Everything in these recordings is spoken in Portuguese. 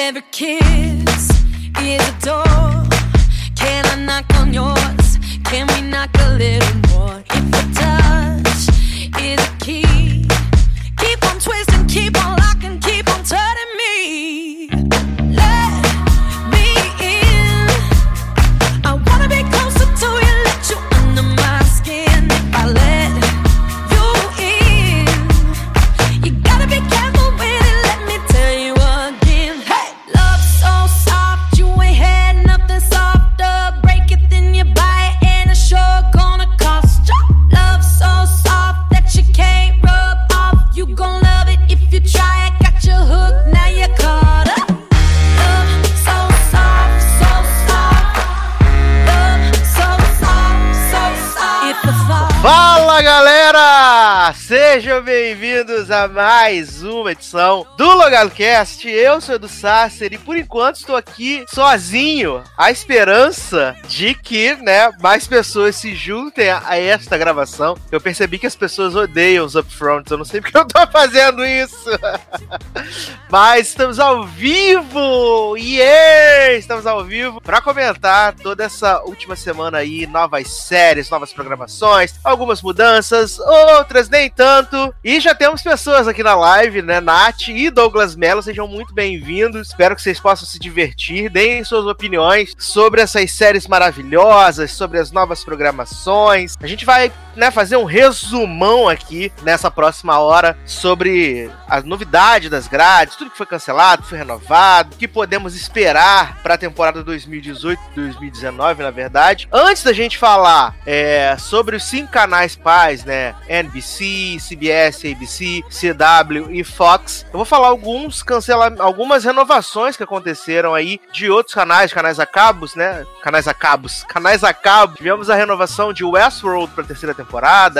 Every kiss is a door. Can I knock on yours? Can we knock a little a mais uma edição do LogalCast. Eu sou o Edu Sasser e por enquanto estou aqui sozinho, à esperança de que, né, mais pessoas se juntem a, a esta gravação. Eu percebi que as pessoas odeiam os upfronts, eu não sei porque eu tô fazendo isso. Mas estamos ao vivo! Yeah! Estamos ao vivo para comentar toda essa última semana aí, novas séries, novas programações, algumas mudanças, outras nem tanto. E já temos pessoas aqui na live, né? Nath e Douglas Mello, sejam muito bem-vindos. Espero que vocês possam se divertir, deem suas opiniões sobre essas séries maravilhosas, sobre as novas programações. A gente vai, né, fazer um resumão aqui nessa próxima hora sobre a novidade das grades, tudo que foi cancelado, foi renovado, o que podemos esperar para a temporada 2018-2019, na verdade. Antes da gente falar é, sobre os cinco canais pais, né, NBC, CBS, ABC, CW e Fox, eu vou falar alguns cancelamentos, algumas renovações que aconteceram aí de outros canais, canais a cabos, né, canais a cabos, canais a cabo. Tivemos a renovação de Westworld para terceira temporada,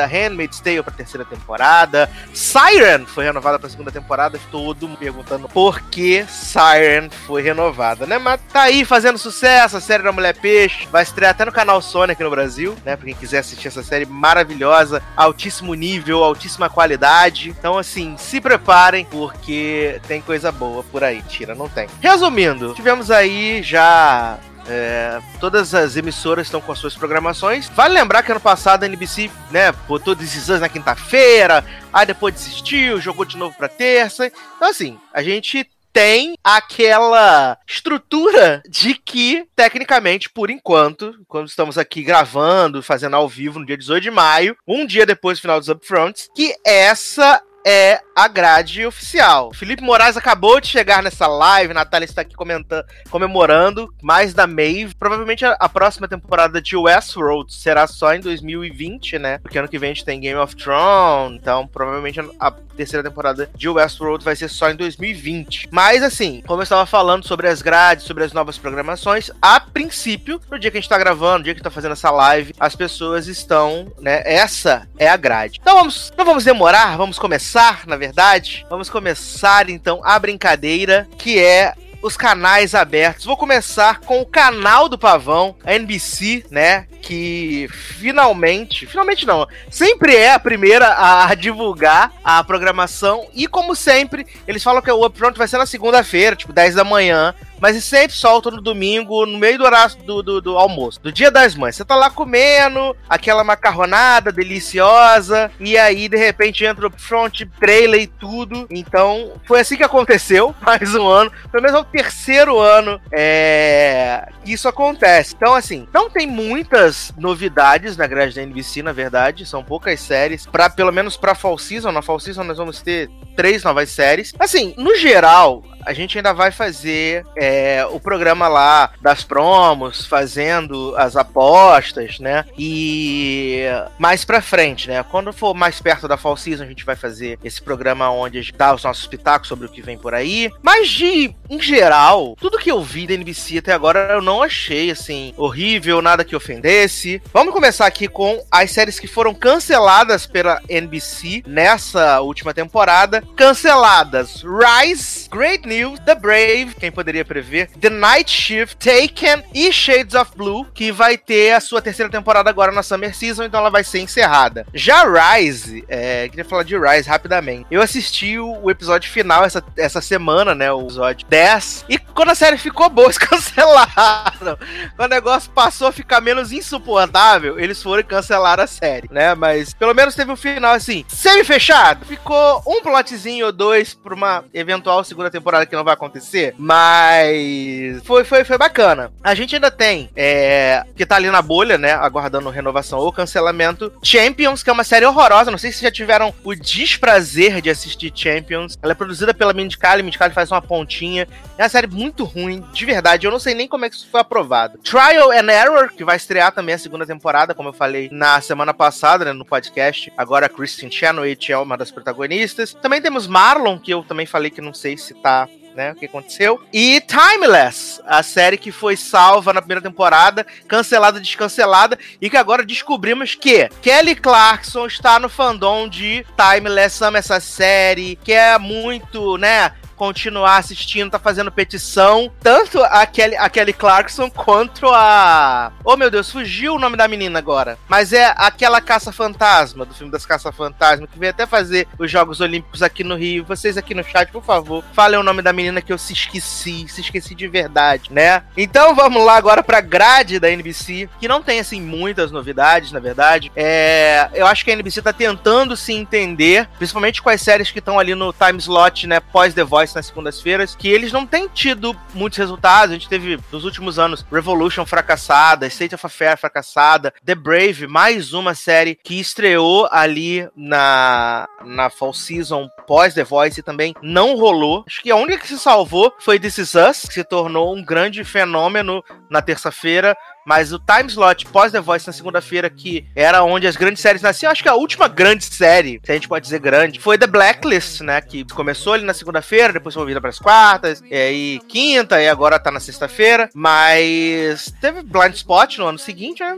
Handmaid's Tale para terceira temporada, Siren foi renovada para segunda temporada, todo mundo perguntando por que Siren foi renovada, né? Mas tá aí fazendo sucesso, a série da Mulher Peixe, vai estrear até no canal Sony aqui no Brasil, né? Pra quem quiser assistir essa série maravilhosa, altíssimo nível, altíssima qualidade. Então, assim, se preparem, porque tem coisa boa por aí. Tira, não tem. Resumindo, tivemos aí já é, todas as emissoras estão com as suas programações. Vale lembrar que ano passado a NBC, né, botou Us na quinta-feira, aí depois desistiu, jogou de novo pra terça. Então, assim, a gente tem aquela estrutura de que, tecnicamente, por enquanto, quando estamos aqui gravando, fazendo ao vivo no dia 18 de maio, um dia depois do final dos Upfronts, que essa é a grade oficial. Felipe Moraes acabou de chegar nessa live, Natália está aqui comentando, comemorando mais da Maeve. Provavelmente a, próxima temporada de Westworld será só em 2020, né? Porque ano que vem a gente tem Game of Thrones, então provavelmente a, a terceira temporada de Westworld vai ser só em 2020. Mas assim, como eu estava falando sobre as grades, sobre as novas programações, a princípio, no dia que a gente está gravando, no dia que está fazendo essa live, as pessoas estão, né? Essa é a grade. Então vamos, não vamos demorar, vamos começar, na verdade. Vamos começar então a brincadeira que é os canais abertos. Vou começar com o canal do Pavão, a NBC, né? Que finalmente, finalmente não, sempre é a primeira a divulgar a programação. E como sempre, eles falam que o Upfront vai ser na segunda-feira, tipo 10 da manhã. Mas sempre soltam no domingo, no meio do horário do, do, do, almoço, do dia das mães. Você tá lá comendo, aquela macarronada deliciosa, e aí de repente entra o front trailer e tudo. Então, foi assim que aconteceu, mais um ano. Pelo menos é o terceiro ano é, que isso acontece. Então, assim, não tem muitas novidades na grade da NBC, na verdade. São poucas séries. Pra, pelo menos pra Fall Season. Na Fall Season nós vamos ter três novas séries. Assim, no geral, a gente ainda vai fazer é, o programa lá das promos, fazendo as apostas, né? E mais pra frente, né? Quando for mais perto da Fall Season, a gente vai fazer esse programa onde a gente dá os nossos pitacos sobre o que vem por aí. Mas de, em geral, tudo que eu vi da NBC até agora eu não achei, assim, horrível, nada que ofendesse. Vamos começar aqui com as séries que foram canceladas pela NBC nessa última temporada. Canceladas Rise, Great News The Brave, quem poderia prever, The Night Shift, Taken e Shades of Blue, que vai ter a sua terceira temporada agora na Summer Season, então ela vai ser encerrada. Já Rise, é, queria falar de Rise rapidamente. Eu assisti o, o, episódio final essa, essa semana, né, o episódio 10, e quando a série ficou boa, eles cancelaram. Quando o negócio passou a ficar menos insuportável, eles foram cancelar a série, né, mas pelo menos teve um final assim, semi-fechado. Ficou um plotzinho ou dois pra uma eventual segunda temporada que não vai acontecer, mas foi, foi, foi bacana. A gente ainda tem, é, que tá ali na bolha, né, aguardando renovação ou cancelamento, Champions, que é uma série horrorosa, não sei se já tiveram o desprazer de assistir Champions. Ela é produzida pela Mindy Kaling, faz uma pontinha. É uma série muito ruim, de verdade, eu não sei nem como é que isso foi aprovado. Trial and Error, que vai estrear também a segunda temporada, como eu falei na semana passada, né, no podcast. Agora a Kristen Chenoweth é uma das protagonistas. Também temos Marlon, que eu também falei que não sei se tá né? O que aconteceu. E Timeless, a série que foi salva na primeira temporada, cancelada, descancelada, e que agora descobrimos que Kelly Clarkson está no fandom de Timeless, ama essa série, que é muito, né? Continuar assistindo, tá fazendo petição. Tanto a Kelly, a Kelly Clarkson quanto a. Oh meu Deus, fugiu o nome da menina agora. Mas é aquela caça-fantasma do filme das caça-fantasma, que veio até fazer os Jogos Olímpicos aqui no Rio. Vocês aqui no chat, por favor, falem o nome da menina que eu se esqueci, se esqueci de verdade, né? Então vamos lá agora pra grade da NBC, que não tem assim muitas novidades, na verdade. É, eu acho que a NBC tá tentando se entender, principalmente com as séries que estão ali no time slot, né, pós The Voice nas segundas-feiras, que eles não têm tido muitos resultados. A gente teve nos últimos anos Revolution fracassada, State of Affair fracassada, The Brave, mais uma série que estreou ali na, na Fall Season pós The Voice e também não rolou. Acho que a única que se salvou foi This Is Us, que se tornou um grande fenômeno na terça-feira. Mas o time slot pós The Voice na segunda-feira, que era onde as grandes séries nasciam, acho que a última grande série, se a gente pode dizer grande, foi The Blacklist, né? Que começou ali na segunda-feira, depois foi movida para as quartas, e aí quinta, e agora tá na sexta-feira. Mas teve Blind Spot no ano seguinte, né?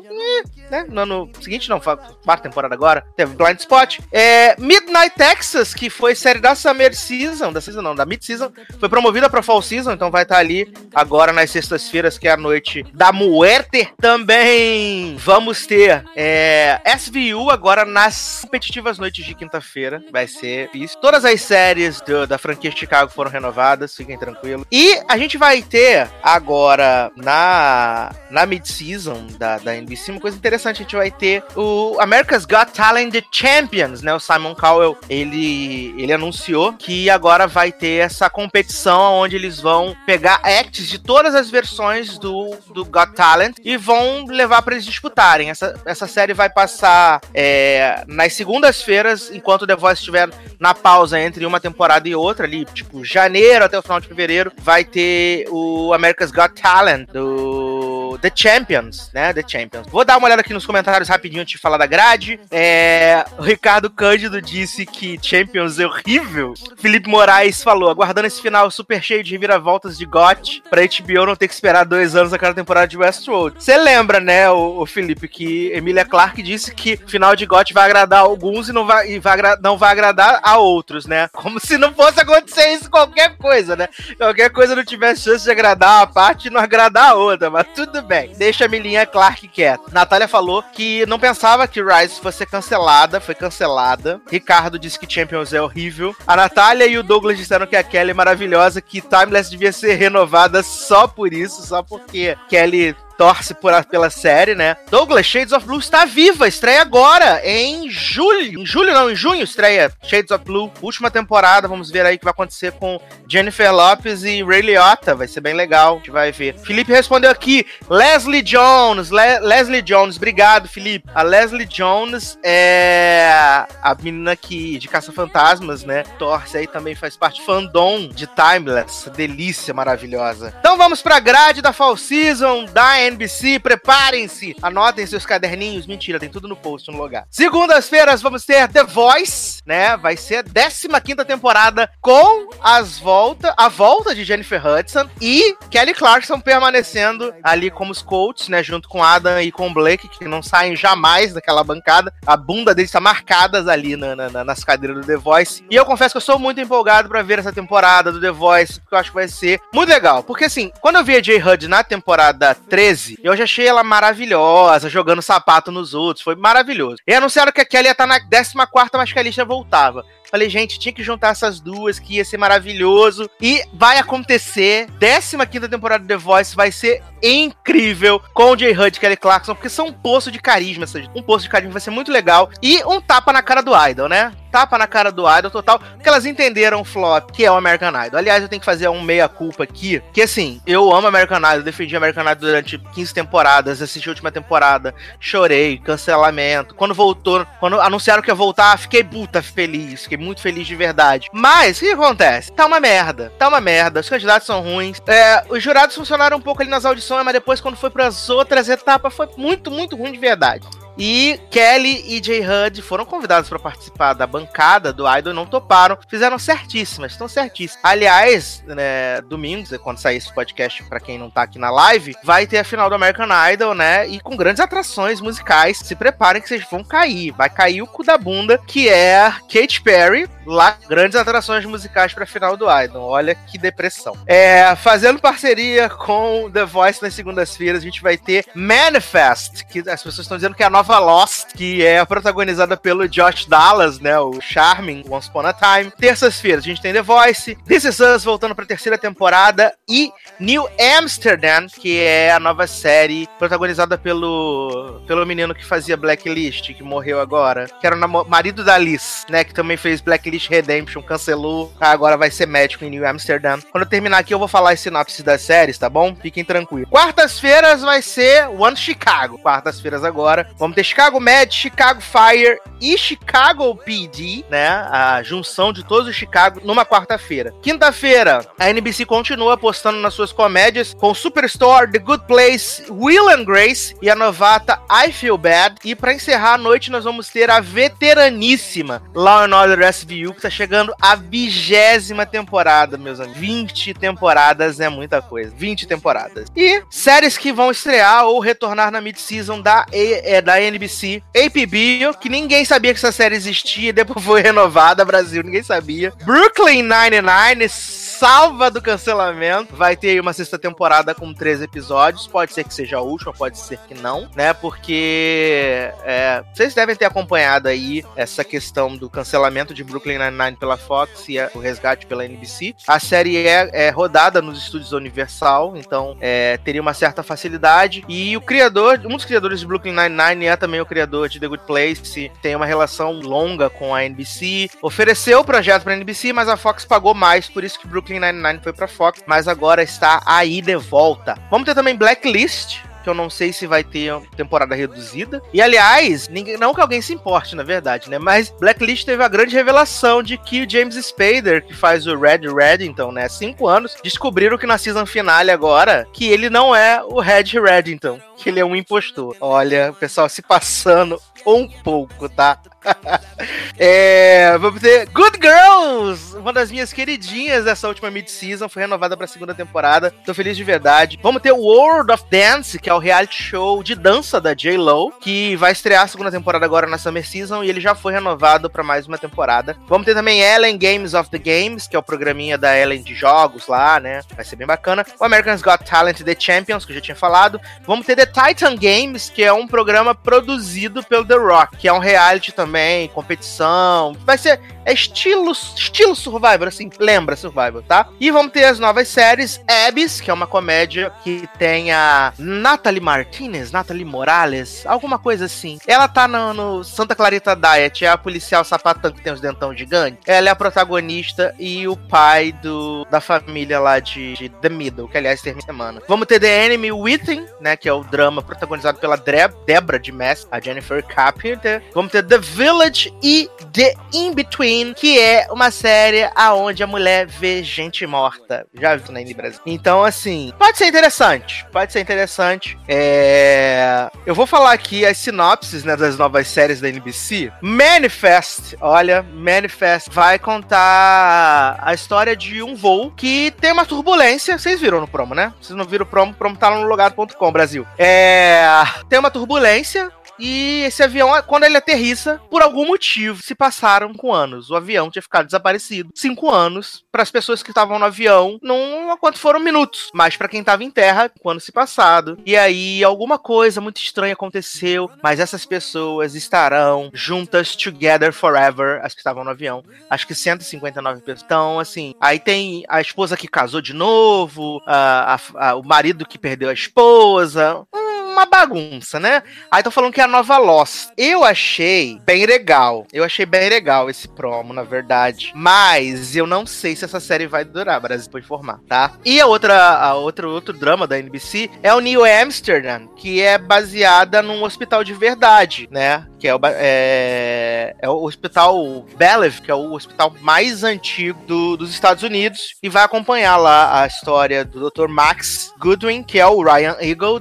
né? No ano seguinte, não, quarta temporada agora. Teve Blind Spot. É, Midnight Texas, que foi série da Summer Season, da Season não, da Mid Season, foi promovida pra Fall Season, então vai estar tá ali agora nas sextas-feiras, que é a noite da Muerte também vamos ter é, SVU agora nas competitivas noites de quinta-feira. Vai ser isso. Todas as séries do, da franquia Chicago foram renovadas, fiquem tranquilos. E a gente vai ter agora na, na mid-season da, da NBC uma coisa interessante. A gente vai ter o America's Got Talent The Champions, né? O Simon Cowell, ele, ele anunciou que agora vai ter essa competição onde eles vão pegar acts de todas as versões do, do Got Talent e vão levar para eles disputarem. Essa, essa série vai passar é, nas segundas-feiras, enquanto The Voice estiver na pausa entre uma temporada e outra, ali, tipo, janeiro até o final de fevereiro, vai ter o America's Got Talent do The Champions, né? The Champions. Vou dar uma olhada aqui nos comentários rapidinho antes de falar da grade. É, o Ricardo Cândido disse que Champions é horrível. Felipe Moraes falou, aguardando esse final super cheio de reviravoltas de GOT pra HBO não ter que esperar dois anos a cada temporada de Westworld. Você lembra, né, o, o, Felipe, que Emilia Clarke disse que final de GOT vai agradar alguns e não vai, e vai, não vai agradar a outros, né? Como se não fosse acontecer isso qualquer coisa, né? Qualquer coisa não tivesse chance de agradar uma parte e não agradar a outra, mas tudo bem. Deixa a Emilinha Clarke quieta. Natália falou que não pensava que Rise fosse cancelada, foi cancelada. Ricardo disse que Champions é horrível. A Natália e o Douglas disseram que a Kelly é maravilhosa, que Timeless devia ser renovada só por isso, só porque Kelly torce por, pela série, né? Douglas, Shades of Blue está viva, estreia agora, em julho. Em julho não, em junho estreia Shades of Blue, última temporada, vamos ver aí o que vai acontecer com Jennifer Lopes e Ray Liotta, vai ser bem legal, a gente vai ver. Felipe respondeu aqui, Leslie Jones, Le Leslie Jones, obrigado, Felipe. A Leslie Jones é a menina que, de Caça-Fantasmas, né? Torce aí, também faz parte fandom de Timeless, delícia maravilhosa. Então vamos pra grade da Fall Season, da NBC, preparem-se, anotem seus caderninhos. Mentira, tem tudo no post no lugar. Segundas-feiras vamos ter The Voice, né? Vai ser a 15 temporada com as volta, a volta de Jennifer Hudson e Kelly Clarkson permanecendo ali como os coaches, né? Junto com Adam e com Blake, que não saem jamais daquela bancada. A bunda deles está marcadas ali na, na, nas cadeiras do The Voice. E eu confesso que eu sou muito empolgado para ver essa temporada do The Voice, porque eu acho que vai ser muito legal. Porque assim, quando eu vi a J. Hud na temporada 13, eu já achei ela maravilhosa, jogando sapato nos outros. Foi maravilhoso. E anunciaram que a Kelly ia estar tá na 14, mas que a lista voltava. Falei, gente, tinha que juntar essas duas, que ia ser maravilhoso. E vai acontecer. 15 temporada do The Voice vai ser incrível com o J. Hud e Kelly Clarkson, porque são um poço de carisma. Um poço de carisma vai ser muito legal. E um tapa na cara do Idol, né? Tapa na cara do Idol total, porque elas entenderam o flop, que é o American Idol. Aliás, eu tenho que fazer um meia-culpa aqui, que assim, eu amo American Idol, defendi American Idol durante 15 temporadas, assisti a última temporada, chorei, cancelamento. Quando voltou, quando anunciaram que ia voltar, fiquei puta feliz, fiquei muito feliz de verdade. Mas, o que acontece? Tá uma merda, tá uma merda, os candidatos são ruins, é, os jurados funcionaram um pouco ali nas audições, mas depois, quando foi pras outras etapas, foi muito, muito ruim de verdade. E Kelly e Jay Hud foram convidados para participar da bancada do Idol, não toparam, fizeram certíssimas, estão certíssimas. Aliás, né, domingo, quando sair esse podcast, para quem não tá aqui na live, vai ter a final do American Idol, né? E com grandes atrações musicais. Se preparem que vocês vão cair. Vai cair o cu da bunda, que é Katy Perry, lá, grandes atrações musicais pra final do Idol. Olha que depressão. É, fazendo parceria com The Voice nas segundas-feiras, a gente vai ter Manifest, que as pessoas estão dizendo que é a nova Lost, que é protagonizada pelo Josh Dallas, né? O Charming, Once Upon a Time. Terças-feiras a gente tem The Voice, This Is Us voltando pra terceira temporada e New Amsterdam, que é a nova série protagonizada pelo, pelo menino que fazia Blacklist, que morreu agora, que era o marido da Liz, né? Que também fez Blacklist Redemption, cancelou, agora vai ser médico em New Amsterdam. Quando eu terminar aqui, eu vou falar as sinopses das séries, tá bom? Fiquem tranquilos. Quartas-feiras vai ser One Chicago. Quartas-feiras agora. Vamos Vamos ter Chicago Med, Chicago Fire e Chicago PD, né? A junção de todos os Chicago numa quarta-feira. Quinta-feira, a NBC continua apostando nas suas comédias com Superstore, The Good Place, Will and Grace e a novata I Feel Bad. E para encerrar a noite, nós vamos ter a veteraníssima Law and Order SVU, que tá chegando a vigésima temporada, meus amigos. 20 temporadas é muita coisa. 20 temporadas. E séries que vão estrear ou retornar na mid-season da, é, da NBC, APB, que ninguém sabia que essa série existia, depois foi renovada, Brasil, ninguém sabia. Brooklyn Nine-Nine, salva do cancelamento. Vai ter aí uma sexta temporada com três episódios. Pode ser que seja a última, pode ser que não, né? Porque é, vocês devem ter acompanhado aí essa questão do cancelamento de Brooklyn Nine-Nine pela Fox e o resgate pela NBC. A série é, é rodada nos estúdios Universal, então é, teria uma certa facilidade. E o criador, um dos criadores de Brooklyn Nine-Nine é também o criador de The Good Place, tem uma relação longa com a NBC. Ofereceu o projeto para a NBC, mas a Fox pagou mais, por isso que Brooklyn Nine-Nine foi para Fox, mas agora está aí de volta. Vamos ter também Blacklist, que eu não sei se vai ter temporada reduzida. E aliás, ninguém, não que alguém se importe, na verdade, né? Mas Blacklist teve a grande revelação de que o James Spader, que faz o Red Reddington, né? Cinco anos, descobriram que na season finale agora que ele não é o Red Reddington, que ele é um impostor. Olha, o pessoal se passando um pouco, tá? é, vamos ter Good Girls, uma das minhas queridinhas dessa última mid-season, foi renovada pra segunda temporada. Tô feliz de verdade. Vamos ter World of Dance, que é o reality show de dança da J-Lo, que vai estrear a segunda temporada agora na Summer Season e ele já foi renovado para mais uma temporada. Vamos ter também Ellen Games of the Games, que é o programinha da Ellen de jogos lá, né? Vai ser bem bacana. O Americans Got Talent The Champions, que eu já tinha falado. Vamos ter The Titan Games, que é um programa produzido pelo The Rock, que é um reality também, competição. Vai ser é estilo, estilo Survivor, assim, lembra Survivor, tá? E vamos ter as novas séries Abyss, que é uma comédia que tem a Natalie Martinez, Natalie Morales, alguma coisa assim. Ela tá no, no Santa Clarita Diet, é a policial sapatão que tem os dentão gigantes. Ela é a protagonista e o pai do, da família lá de, de The Middle, que aliás termina semana. Vamos ter The Enemy Within, né, que é o drama protagonizado pela Deb Debra de Mess, a Jennifer Carpenter. Vamos ter The Village e The In-Between, que é uma série aonde a mulher vê gente morta. Já vi na Brasil. Então, assim, pode ser interessante. Pode ser interessante. É... Eu vou falar aqui as sinopses né, das novas séries da NBC. Manifest, olha, Manifest vai contar a história de um voo que tem uma turbulência. Vocês viram no promo, né? Vocês não viram o promo, o promo tá no logado.com, Brasil. É... Tem uma turbulência e esse avião, quando ele aterrissa, por algum motivo, se passaram com anos. O avião tinha ficado desaparecido. Cinco anos. Para as pessoas que estavam no avião, não quanto foram minutos. Mas para quem estava em terra, quando se passado. E aí, alguma coisa muito estranha aconteceu. Mas essas pessoas estarão juntas together forever. As que estavam no avião. Acho que 159 pessoas. Então, assim, aí tem a esposa que casou de novo. A, a, a, o marido que perdeu a esposa. Uma bagunça, né? Aí tô falando que é a nova Lost. Eu achei bem legal. Eu achei bem legal esse promo, na verdade. Mas eu não sei se essa série vai durar, Brasil, pra informar, tá? E a outra, a outra, outro drama da NBC é o New Amsterdam, que é baseada num hospital de verdade, né? Que é o, é, é o hospital Bellevue, que é o hospital mais antigo do, dos Estados Unidos, e vai acompanhar lá a história do Dr. Max Goodwin, que é o Ryan Eagle,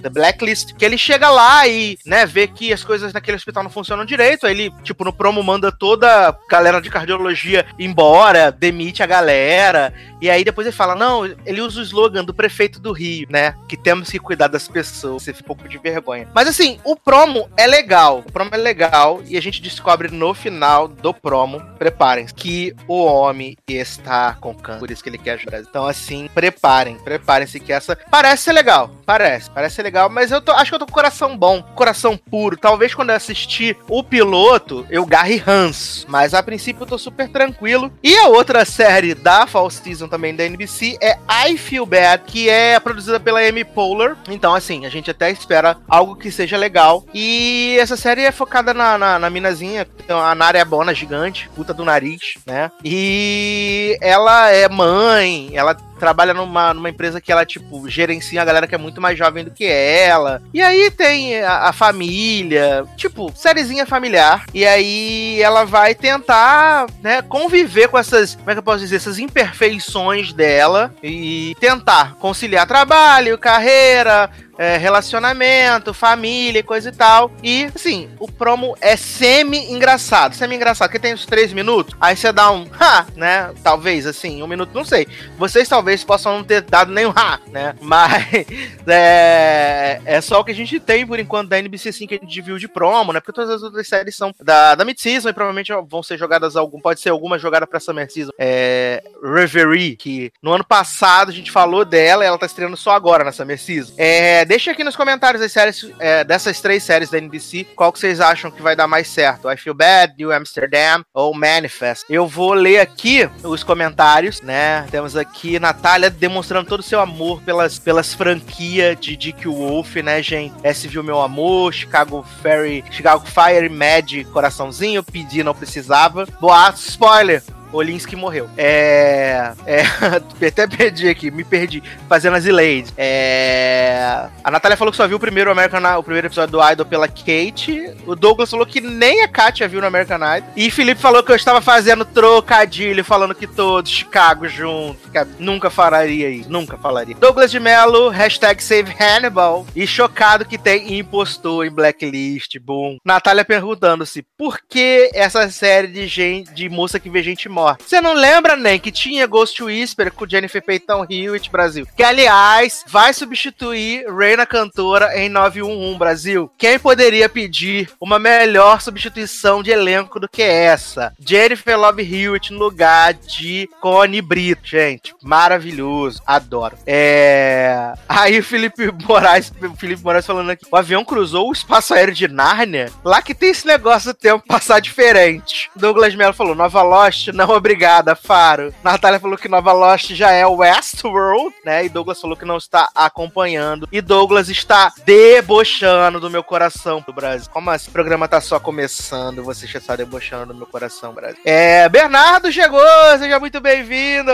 da Blacklist, que ele chega lá e, né, Vê que as coisas naquele hospital não funcionam direito. Aí ele, tipo, no promo manda toda a galera de cardiologia embora, demite a galera. E aí depois ele fala: não, ele usa o slogan do prefeito do Rio, né? Que temos que cuidar das pessoas. Você fica um pouco de vergonha. Mas assim, o promo é legal. Promo é legal. E a gente descobre no final do promo, preparem que o homem está com câncer. Por isso que ele quer ajudar. Então, assim, preparem, preparem-se que essa. Parece ser legal. Parece, parece ser legal. Mas eu tô, acho que eu tô com coração bom. Coração puro. Talvez quando eu assistir o piloto, eu garre ranço. Mas a princípio eu tô super tranquilo. E a outra série da Fall Season também da NBC é I Feel Bad, que é produzida pela Amy Poehler. Então, assim, a gente até espera algo que seja legal. E essa série é focada na, na, na minazinha, a Nara é bona gigante, puta do nariz, né? E ela é mãe, ela trabalha numa, numa empresa que ela, tipo, gerencia a galera que é muito mais jovem do que ela. E aí tem a, a família, tipo, sériezinha familiar. E aí ela vai tentar, né, conviver com essas, como é que eu posso dizer, essas imperfeições dela e tentar conciliar trabalho, carreira, é, relacionamento, família, coisa e tal. E, assim, o promo é semi-engraçado. Semi-engraçado, porque tem uns três minutos. Aí você dá um ha, né? Talvez, assim, um minuto, não sei. Vocês talvez possam não ter dado nenhum ha, né? Mas é, é só o que a gente tem por enquanto da NBC sim que a gente viu de promo, né? Porque todas as outras séries são da, da mid-season e provavelmente vão ser jogadas algum. Pode ser alguma jogada pra Summer Season. É. Reverie, que no ano passado a gente falou dela ela tá estreando só agora na Summer Season. É deixa aqui nos comentários as séries, é, dessas três séries da NBC, qual que vocês acham que vai dar mais certo? I Feel Bad, New Amsterdam ou Manifest? Eu vou ler aqui os comentários, né? Temos aqui Natália demonstrando todo o seu amor pelas, pelas franquias de Dick Wolf, né, gente? Esse viu meu amor, Chicago Fairy, Chicago Fire, Mad, coraçãozinho, pedi, não precisava. Boato, spoiler! Olinsky morreu. É. é até perdi aqui, me perdi. Fazendo as Elaid. É. A Natália falou que só viu o primeiro, American, o primeiro episódio do Idol pela Kate. O Douglas falou que nem a Katia viu no American Idol. E Felipe falou que eu estava fazendo trocadilho, falando que todos Chicago junto. Nunca falaria isso, nunca falaria. Douglas de Mello, hashtag Save Hannibal. E chocado que tem impostor em Blacklist, boom. Natália perguntando-se por que essa série de gente, de moça que vê gente morta você não lembra nem que tinha Ghost Whisper com Jennifer Peyton Hewitt Brasil? Que, aliás, vai substituir Reina Cantora em 911 Brasil. Quem poderia pedir uma melhor substituição de elenco do que essa? Jennifer Love Hewitt no lugar de Connie Brito. Gente, maravilhoso. Adoro. É... Aí Felipe Moraes, Felipe Moraes falando aqui, o avião cruzou o espaço aéreo de Nárnia? Lá que tem esse negócio do tempo passar diferente. Douglas Mello falou, Nova Lost, Não, obrigada, Faro. Natália falou que Nova Lost já é Westworld, né? E Douglas falou que não está acompanhando. E Douglas está debochando do meu coração do Brasil. Como assim? O programa tá só começando, você já está debochando do meu coração, Brasil. É, Bernardo chegou, seja muito bem-vindo.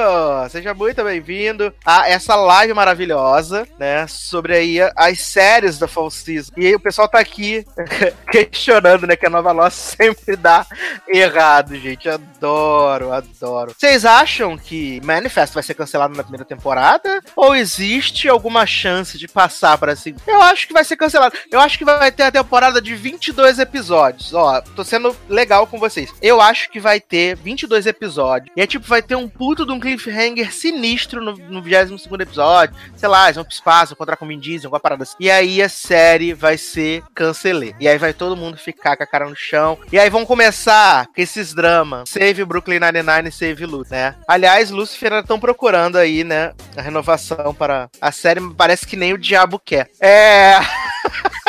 Seja muito bem-vindo a essa live maravilhosa, né? Sobre aí as séries da Fall Season. E aí o pessoal tá aqui questionando, né? Que a Nova Lost sempre dá errado, gente. Adoro, adoro. Vocês acham que Manifest vai ser cancelado na primeira temporada? Ou existe alguma chance de passar para assim? Eu acho que vai ser cancelado. Eu acho que vai ter a temporada de 22 episódios. Ó, tô sendo legal com vocês. Eu acho que vai ter 22 episódios. E é tipo, vai ter um puto de um cliffhanger sinistro no, no 22 episódio. Sei lá, eles vão pro espaço, encontrar com o Vin Diesel, alguma parada assim. E aí a série vai ser cancelê. E aí vai todo mundo ficar com a cara no chão. E aí vão começar com esses dramas. Save Brooklyn Nine-Nine, Save Lu, né? Aliás, Lucifer estão procurando aí, né? A renovação para a série. Parece que nem o diabo quer. É.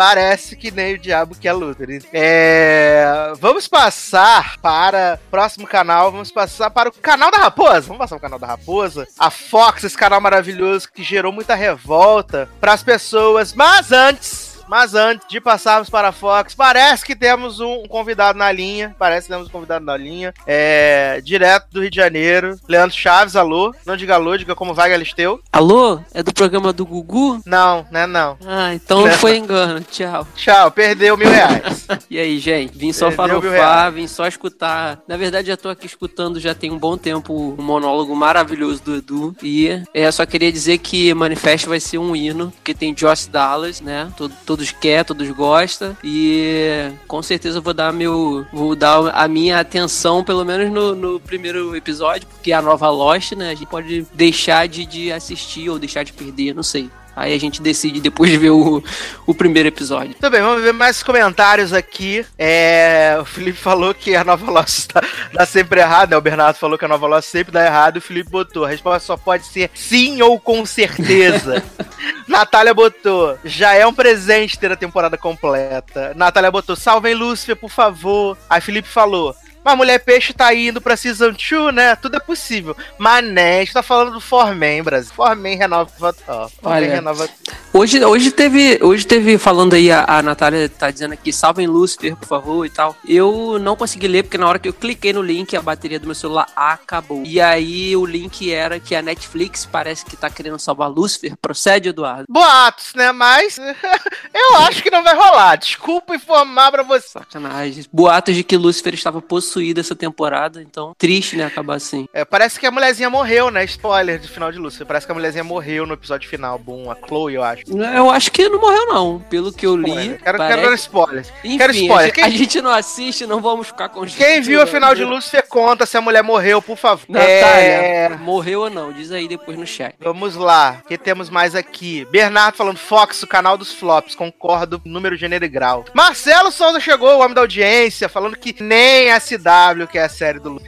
Parece que nem o diabo que é Luther. É... Vamos passar para o próximo canal. Vamos passar para o canal da Raposa. Vamos passar para o canal da Raposa. A Fox, esse canal maravilhoso que gerou muita revolta para as pessoas. Mas antes. Mas antes de passarmos para a Fox, parece que temos um convidado na linha. Parece que temos um convidado na linha. É, direto do Rio de Janeiro. Leandro Chaves, alô. Não diga alô, diga como vai, Galisteu. Alô? É do programa do Gugu? Não, né? Não. Ah, então não foi engano. Tchau. Tchau, perdeu mil reais. e aí, gente? Vim só Perdeu farofar, vim só escutar. Na verdade, já tô aqui escutando já tem um bom tempo um monólogo maravilhoso do Edu. E é, só queria dizer que Manifesto vai ser um hino, porque tem Josh Dallas, né? Todo- todos quer, todos gostam. E com certeza eu vou dar meu. Vou dar a minha atenção, pelo menos no, no primeiro episódio, porque é a nova Lost, né? A gente pode deixar de, de assistir ou deixar de perder, não sei. Aí a gente decide depois de ver o, o primeiro episódio. Tudo bem, vamos ver mais comentários aqui. É, o Felipe falou que a nova Lost tá, dá sempre errado, né? O Bernardo falou que a nova Lost sempre dá errado. O Felipe botou. A resposta só pode ser sim ou com certeza. Natália botou. Já é um presente ter a temporada completa. Natália botou. Salvem Lúcifer, por favor. Aí Felipe falou. Mas Mulher Peixe tá indo pra Season 2, né? Tudo é possível. Mas, né, a gente tá falando do Forman, Brasil. Forman renova. Forman Olha, renova. Hoje, hoje teve, hoje teve falando aí, a, a Natália tá dizendo aqui, salvem Lucifer, por favor, e tal. Eu não consegui ler, porque na hora que eu cliquei no link, a bateria do meu celular acabou. E aí o link era que a Netflix parece que tá querendo salvar Lucifer. Procede, Eduardo. Boatos, né? Mas eu acho que não vai rolar. Desculpa informar pra você. Sacanagem. Boatos de que Lucifer estava possuído essa temporada, então triste, né, acabar assim. É, parece que a mulherzinha morreu, né? Spoiler do final de Lúcifer. Parece que a mulherzinha morreu no episódio final. Boom, a Chloe, eu acho. Eu acho que não morreu, não. Pelo que eu li. Spoiler. Quero, parece- quero dar spoilers. Enfim, quero a spoiler. gente- Quem, a gente não assiste, não vamos ficar com quem viu a final de Lúcifer conta se a mulher morreu, por favor. Natália, É, morreu ou não? Diz aí depois no chat. Vamos lá. O que temos mais aqui? Bernardo falando Fox, o canal dos flops. Concordo, número, gênero e grau. Marcelo Souza chegou, o homem da audiência, falando que nem a CW, que é a série do Lu.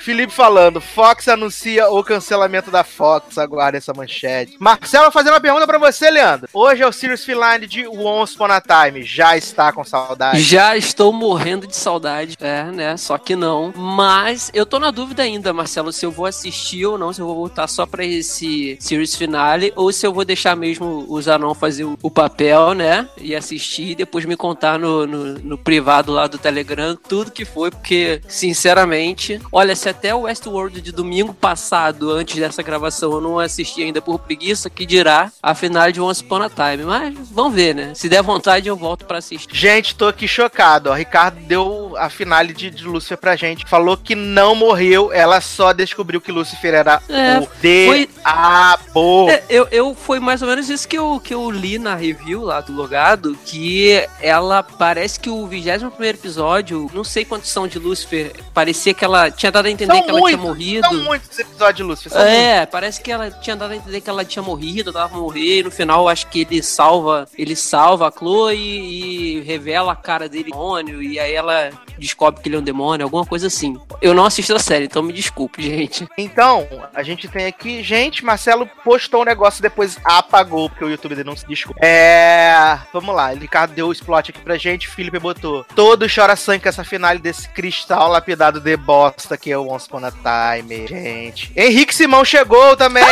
Felipe falando, Fox anuncia o cancelamento da Fox, aguarde essa manchete. Marcelo fazendo uma pergunta pra você, Leandro. Hoje é o Sirius Feline de Once Upon a Time, já está com saudade? Já estou morrendo de saudade, é, né? Só que não. Mas eu tô na dúvida ainda, Marcelo, se eu vou assistir ou não, se eu vou voltar só pra esse series finale ou se eu vou deixar mesmo o Zanon fazer o, papel, né? E assistir e depois me contar no, no, no privado lá do Telegram tudo que foi, porque, sinceramente, olha, se até o Westworld de domingo passado, antes dessa gravação, eu não assisti ainda por preguiça, que dirá a final de Once Upon a Time. Mas vamos ver, né? Se der vontade, eu volto pra assistir. Gente, tô aqui chocado, ó. Ricardo deu a finale de, de Lúcifer pra gente. Falou que não morreu, ela só descobriu que Lúcifer era É, o foi- diabo. É, eu, eu foi mais ou menos isso que eu, que eu li na review lá do Logado, que ela parece que o 21 primeiro episódio, não sei quantos são de Lucifer, parecia que ela tinha dado a entender São que ela muitos, tinha morrido. São muitos episódios de Lúcifer. São muitos. É, parece que ela tinha dado a entender que ela tinha morrido, tava morrer, e no final acho que ele salva, ele salva a Chloe e revela a cara dele demônio, e aí ela descobre que ele é um demônio, alguma coisa assim. Eu não assisto a série, então me desculpe, gente. Então, a gente tem aqui. Gente, Marcelo postou um negócio e depois apagou, porque o YouTube dele não se desculpa. É. Vamos lá, Ricardo deu o explode aqui pra gente. O Felipe botou. Todo chora sangue com essa finale desse cristal lapidado de bosta que é o Once Upon a Time, gente. Henrique Simão chegou também,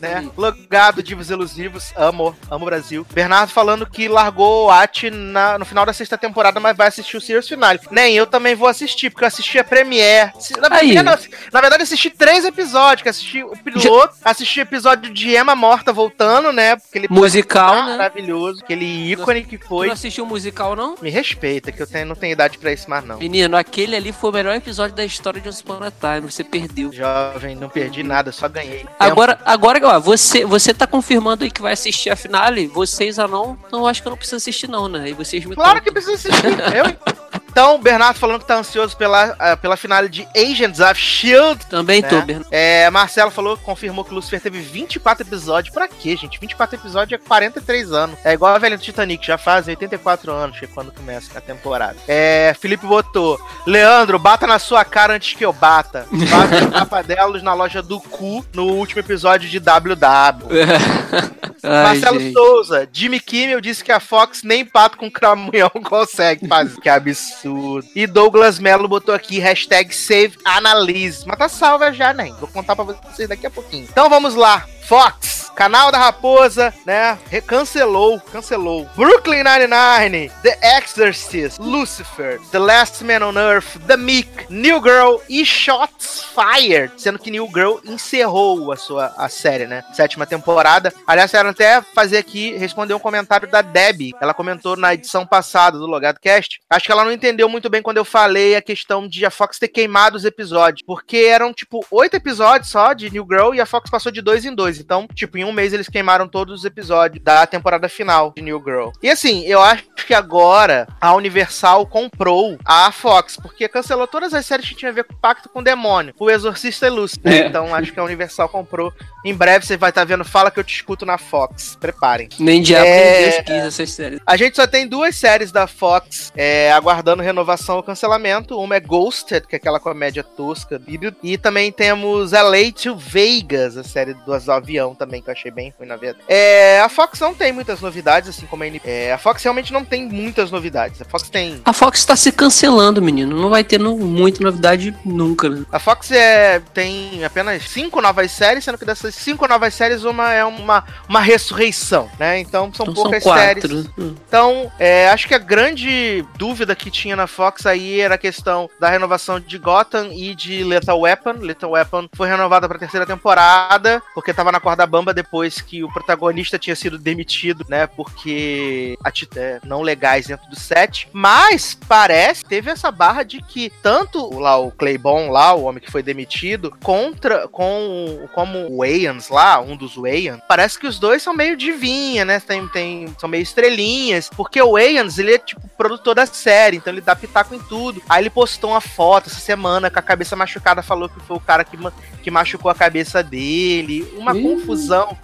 né? Logado Divos Elusivos. Amo, amo o Brasil. Bernardo falando que largou o At na, no final da sexta temporada, mas vai assistir o Series Finale. Nem eu também vou assistir, porque eu assisti a Premiere. Na. Premiere, não, na verdade, assisti três episódios, que assisti o piloto, assisti o episódio de Emma morta voltando, né? Porque ele Musical, né? maravilhoso, aquele ícone que Tu foi. não assistiu o musical, não? Me respeita, que eu tenho, não tenho idade pra isso mais, não. Menino, aquele ali foi o melhor episódio da história de Once Upon a Time. Você perdeu. Jovem, não perdi nada, só ganhei. Agora, agora, ó, você, você tá confirmando aí que vai assistir a finale? Vocês, ah não? Então eu acho que eu não preciso assistir, não, né? E vocês me Claro contam. que precisa assistir. eu. Então, o Bernardo falando que tá ansioso pela, ah, pela finale de Agents of Shield. Também tô, né? Bernardo. É, Marcelo falou, confirmou que o Lucifer teve 24 episódios. Pra quê, gente? 24 episódios é 43 anos. É igual a velha do Titanic, já faz 84 anos que é quando começa a temporada. É, Felipe botou, Leandro, bata na sua cara antes que eu bata. Bata os tapadelos na loja do cu no último episódio de WW. Ai, Marcelo gente. Souza, Jimmy Kimmel disse que a Fox nem pato com cramunhão consegue fazer. que absurdo. E Douglas Mello botou aqui, hashtag save Annalise. Mas tá salva já, né? Vou contar pra vocês daqui a pouquinho. Então vamos lá. Fox, canal da Raposa, né? re- Cancelou, cancelou. Brooklyn Nine-Nine, The Exorcist, Lucifer, The Last Man on Earth, The Meek, New Girl e Shots Fired. Sendo que New Girl encerrou a sua a série, né? Sétima temporada. Aliás, quero até fazer aqui, responder um comentário da Debbie. Ela comentou na edição passada do Logado Cast. Acho que ela não entendeu muito bem quando eu falei a questão de a Fox ter queimado os episódios. Porque eram, tipo, oito episódios só de New Girl e a Fox passou de dois em dois. Então, tipo, em um mês eles queimaram todos os episódios da temporada final de New Girl. E assim, eu acho que agora a Universal comprou a Fox, porque cancelou todas as séries que tinham a ver com pacto com o demônio. O Exorcista e né? É. Então acho que a Universal comprou. Em breve você vai estar vendo Fala que eu te escuto na Fox. Preparem. Nem diabo, É. nem Deus quis essas séries. A gente só tem duas séries da Fox é, aguardando renovação ou cancelamento. Uma é Ghosted, que é aquela comédia tosca. E também temos LA to Vegas, a série do avião também, que eu achei bem ruim na verdade. É, a Fox não tem muitas novidades, assim como a NBC. É, a Fox realmente não tem muitas novidades. A Fox tem. A Fox tá se cancelando, menino. Não vai ter muita novidade nunca, né? A Fox é, tem apenas cinco novas séries, sendo que dessas cinco novas séries, uma é uma, uma ressurreição, né? Então são Então poucas são séries. quatro. Hum. Então, é, acho que a grande dúvida que tinha na Fox aí era a questão da renovação de Gotham e de Lethal Weapon. Lethal Weapon foi renovada pra terceira temporada, porque tava na corda bamba depois que o protagonista tinha sido demitido, né? Porque ati- é, não legais dentro do set. Mas parece, teve essa barra de que tanto lá o Claybon, lá, o homem que foi demitido, contra com como o Wayans lá, um dos Wayans, parece que os dois são meio divinha, né? Tem, tem, são meio estrelinhas. Porque o Wayans, ele é tipo produtor da série, então ele dá pitaco em tudo. Aí ele postou uma foto essa semana com a cabeça machucada, falou que foi o cara que, que machucou a cabeça dele. Uma Ih. Confusão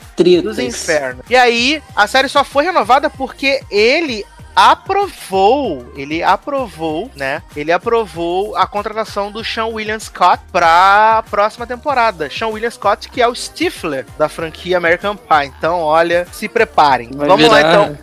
dos infernos. E aí, a série só foi renovada porque ele aprovou, ele aprovou, né? Ele aprovou a contratação do Sean William Scott pra próxima temporada. Sean William Scott, que é o Stifler da franquia American Pie. Então, olha, se preparem. Vai Vamos lá virar- então.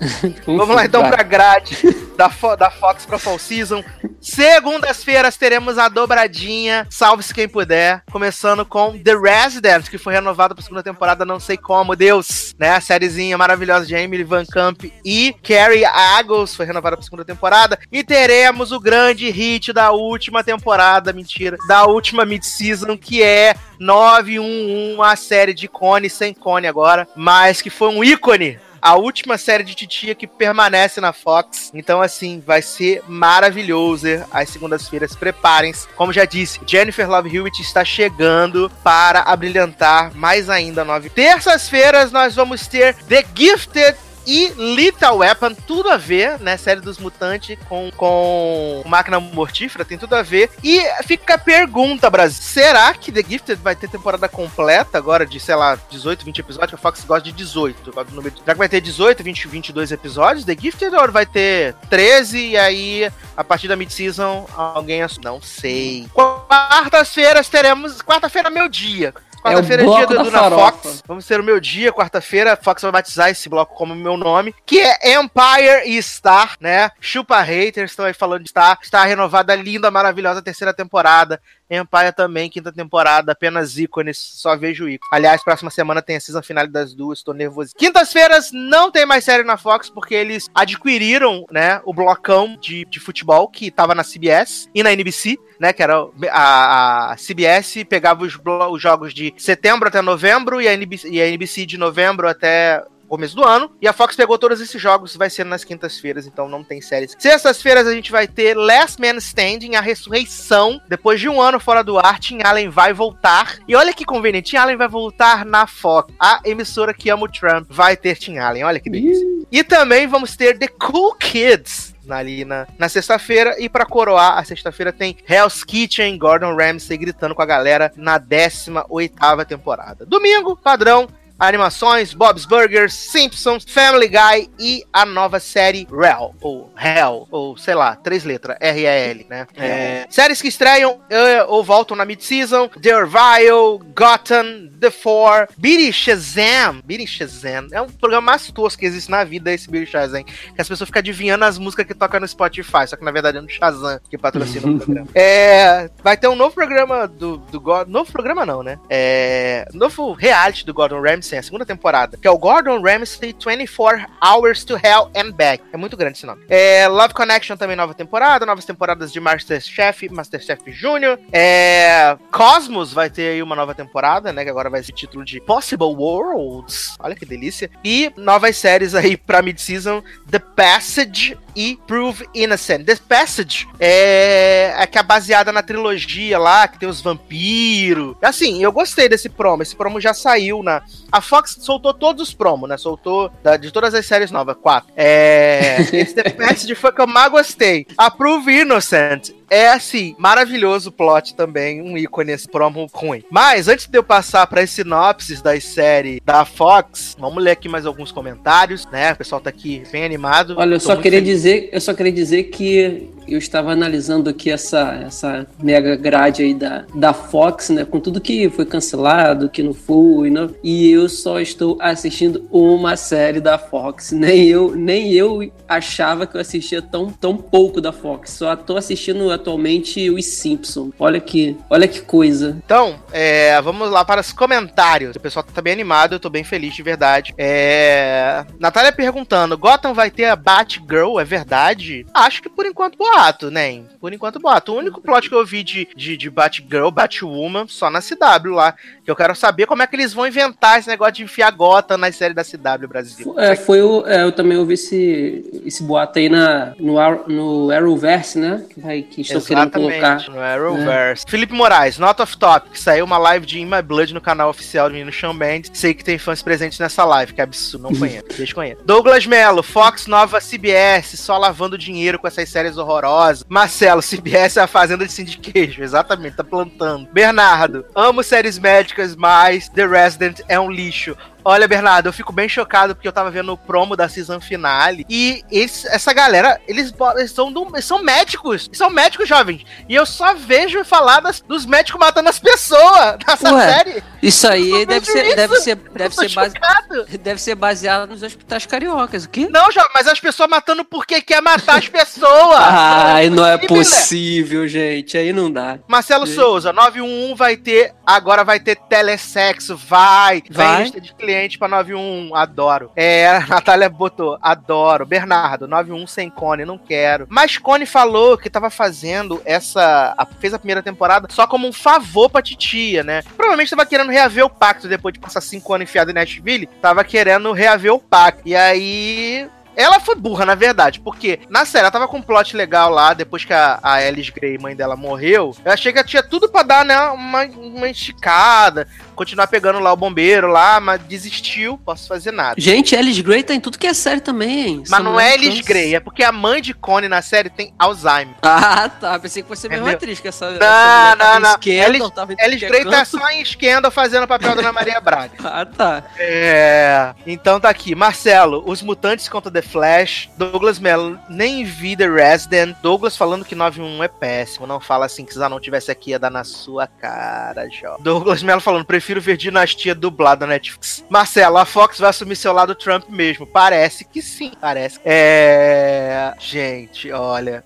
Vamos lá então pra grade da, Fo- da Fox pra Fall Season. Segundas-feiras teremos a dobradinha, salve-se quem puder. Começando com The Resident, que foi renovada pra segunda temporada, não sei como, Deus. Né? A sériezinha maravilhosa de Emily Van Camp e Carrie Agos foi renovada pra segunda temporada. E teremos o grande hit da última temporada, mentira, da última mid-season, que é 911, a série de Cone sem Cone agora, mas que foi um ícone a última série de Titia que permanece na Fox. Então, assim, vai ser maravilhoso. As segundas-feiras, preparem-se. Como já disse, Jennifer Love Hewitt está chegando para abrilhantar mais ainda nove. Terças-feiras, nós vamos ter The Gifted e Lethal Weapon, tudo a ver, né? Série dos Mutantes com, com Máquina Mortífera, tem tudo a ver. E fica a pergunta, Brasil: será que The Gifted vai ter temporada completa agora de, sei lá, 18, 20 episódios? A Fox gosta de 18. gosta do número- Será que vai ter 18, 20, 22 episódios The Gifted ou vai ter 13 e aí a partir da mid-season alguém? Não sei. Quartas-feiras teremos. Quarta-feira é meu dia. Quarta-feira é, bloco dia do da Edu na farofa. Fox. Vamos ter o meu dia, quarta-feira. Fox vai batizar esse bloco como meu nome, que é Empire e Star, né? Chupa haters, estão aí falando de Star. Star renovada, linda, maravilhosa, terceira temporada. Empire também, quinta temporada, apenas ícones, só vejo ícones. Aliás, próxima semana tem a season final das duas, tô nervoso. Quintas-feiras não tem mais série na Fox, porque eles adquiriram, né, o blocão de, de futebol que tava na CBS e na NBC, né, que era a, a CBS pegava os, os jogos de setembro até novembro e a NBC, e a NBC de novembro até começo do ano. E a Fox pegou todos esses jogos, vai ser nas quintas-feiras, então não tem séries. Sextas-feiras a gente vai ter Last Man Standing, a ressurreição. Depois de um ano fora do ar, Tim Allen vai voltar. E olha que conveniente, Tim Allen vai voltar na Fox. A emissora que ama o Trump vai ter Tim Allen, olha que delícia. E também vamos ter The Cool Kids na- ali na, na sexta-feira. E pra coroar, a sexta-feira tem Hell's Kitchen, Gordon Ramsay gritando com a galera na 18 temporada. Domingo, padrão. Animações, Bob's Burgers, Simpsons, Family Guy e a nova série Rel, ou Hell, ou sei lá, três letras, R-E-L, né? É, séries que estreiam eh, ou voltam na mid-season: The Orville, Gotham, The Four, Beaty Shazam. Beaty Shazam é um programa mais tosco que existe na vida, esse Beaty Shazam. Que as pessoas ficam adivinhando as músicas que tocam no Spotify, só que na verdade é no Shazam que patrocina o programa. É, vai ter um novo programa do, do Gordon. Novo programa não, né? É, novo reality do Gordon Ramsay, a segunda temporada, que é o Gordon Ramsay 24 Hours to Hell and Back. É muito grande esse nome. É, Love Connection também nova temporada, novas temporadas de Masterchef, Masterchef Júnior. É, Cosmos vai ter aí uma nova temporada, né? Que agora vai ser título de Possible Worlds. Olha que delícia. E novas séries aí pra mid-season: The Passage e Prove Innocent. The Passage é, é que é baseada na trilogia lá, que tem os vampiros. Assim, eu gostei desse promo. Esse promo já saiu na. A Fox soltou todos os promos, né? Soltou da- de todas as séries novas, quatro. É. Esse The Passage foi que eu mais gostei. A Prove Innocent é assim, maravilhoso o plot também, um ícone esse promo ruim. Mas antes de eu passar para as sinopses das séries da Fox, vamos ler aqui mais alguns comentários, né? O pessoal tá aqui bem animado. Olha, eu Tô só queria feliz. dizer, eu só queria dizer que eu estava analisando aqui essa, essa mega grade aí da, da Fox, né? Com tudo que foi cancelado, que não foi, né? E eu só estou assistindo uma série da Fox. Nem eu, nem eu achava que eu assistia tão, tão pouco da Fox. Só tô assistindo atualmente os Simpsons. Olha que, olha que coisa. Então, é, vamos lá para os comentários. O pessoal tá bem animado, eu tô bem feliz de verdade. É, Natália perguntando: Gotham vai ter a Batgirl, é verdade? Acho que por enquanto boato, né? Por enquanto boato. O único plot que eu vi de, de, de Batgirl, Batwoman, só na CW lá. Que eu quero saber como é que eles vão inventar esse negócio de enfiar Gotham na série da CW Brasil. É, foi o, é, eu também ouvi esse, esse boato aí na, no, no Arrowverse, né? Que, vai, que estão querendo colocar. no Arrowverse. Felipe Moraes, Not of Topic, saiu uma live de In My Blood no canal oficial do menino Sean Mendes. Sei que tem fãs presentes nessa live, que absurdo, não conheço, desconheço. Douglas Mello, Fox Nova CBS, só lavando dinheiro com essas séries horrorosas. Marcelo, CBS é a fazenda de sindiqueijo, exatamente, tá plantando. Bernardo, amo séries médicas, mas The Resident é um lixo. Olha, Bernardo, eu fico bem chocado porque eu tava vendo o promo da season finale e eles- essa galera, eles, eles são, do- eles são médicos, eles são médicos jovens. E eu só vejo falar das- dos médicos matando as pessoas nessa Ué, série. Isso aí deve ser, isso. deve ser, deve ser, base, chocado. deve ser baseado nos hospitais cariocas. O quê? Não, jovem, mas as pessoas matando porque quer matar as pessoas. Ai, não é Possível, né? possível, gente. Aí não dá. Marcelo Gente. Souza, 911 vai ter, agora vai ter telesexo, vai. Vai? De cliente pra 911, adoro. É, a Natália botou, adoro. Bernardo, 91 sem Cone, não quero. Mas Cone falou que tava fazendo essa, a- fez a primeira temporada só como um favor pra titia, né? Provavelmente tava querendo reaver o pacto depois de passar cinco anos enfiado em Nashville, tava querendo reaver o pacto. E aí ela foi burra, na verdade, porque na série ela tava com um plot legal lá, depois que a, a Alice Grey, mãe dela, morreu. Eu achei que ela tinha tudo pra dar, né, uma, uma esticada, continuar pegando lá o bombeiro lá, mas desistiu, posso fazer nada. Gente, Alice Grey tá em tudo que é série também. Mas São não é Alice. Grey, é porque a mãe de Connie na série tem Alzheimer. Ah, tá. Pensei que fosse a mesma Entendeu? atriz que essa. Não, essa tava não, não. Scandal, Alice- tudo Alice é Grey tá canto. só em Scandal fazendo o papel da Ana Maria Braga. Ah, tá. É. Então tá aqui. Marcelo, os mutantes contra The Flash. Douglas Mello, nem vi The Resident. Douglas falando que 91 é péssimo. Não fala assim que se não tivesse aqui ia dar na sua cara, Jó. Douglas Mello falando, prefiro ver Dinastia dublada na Netflix. Marcelo, a Fox vai assumir seu lado Trump mesmo. Parece que sim. Parece. É. Gente, olha.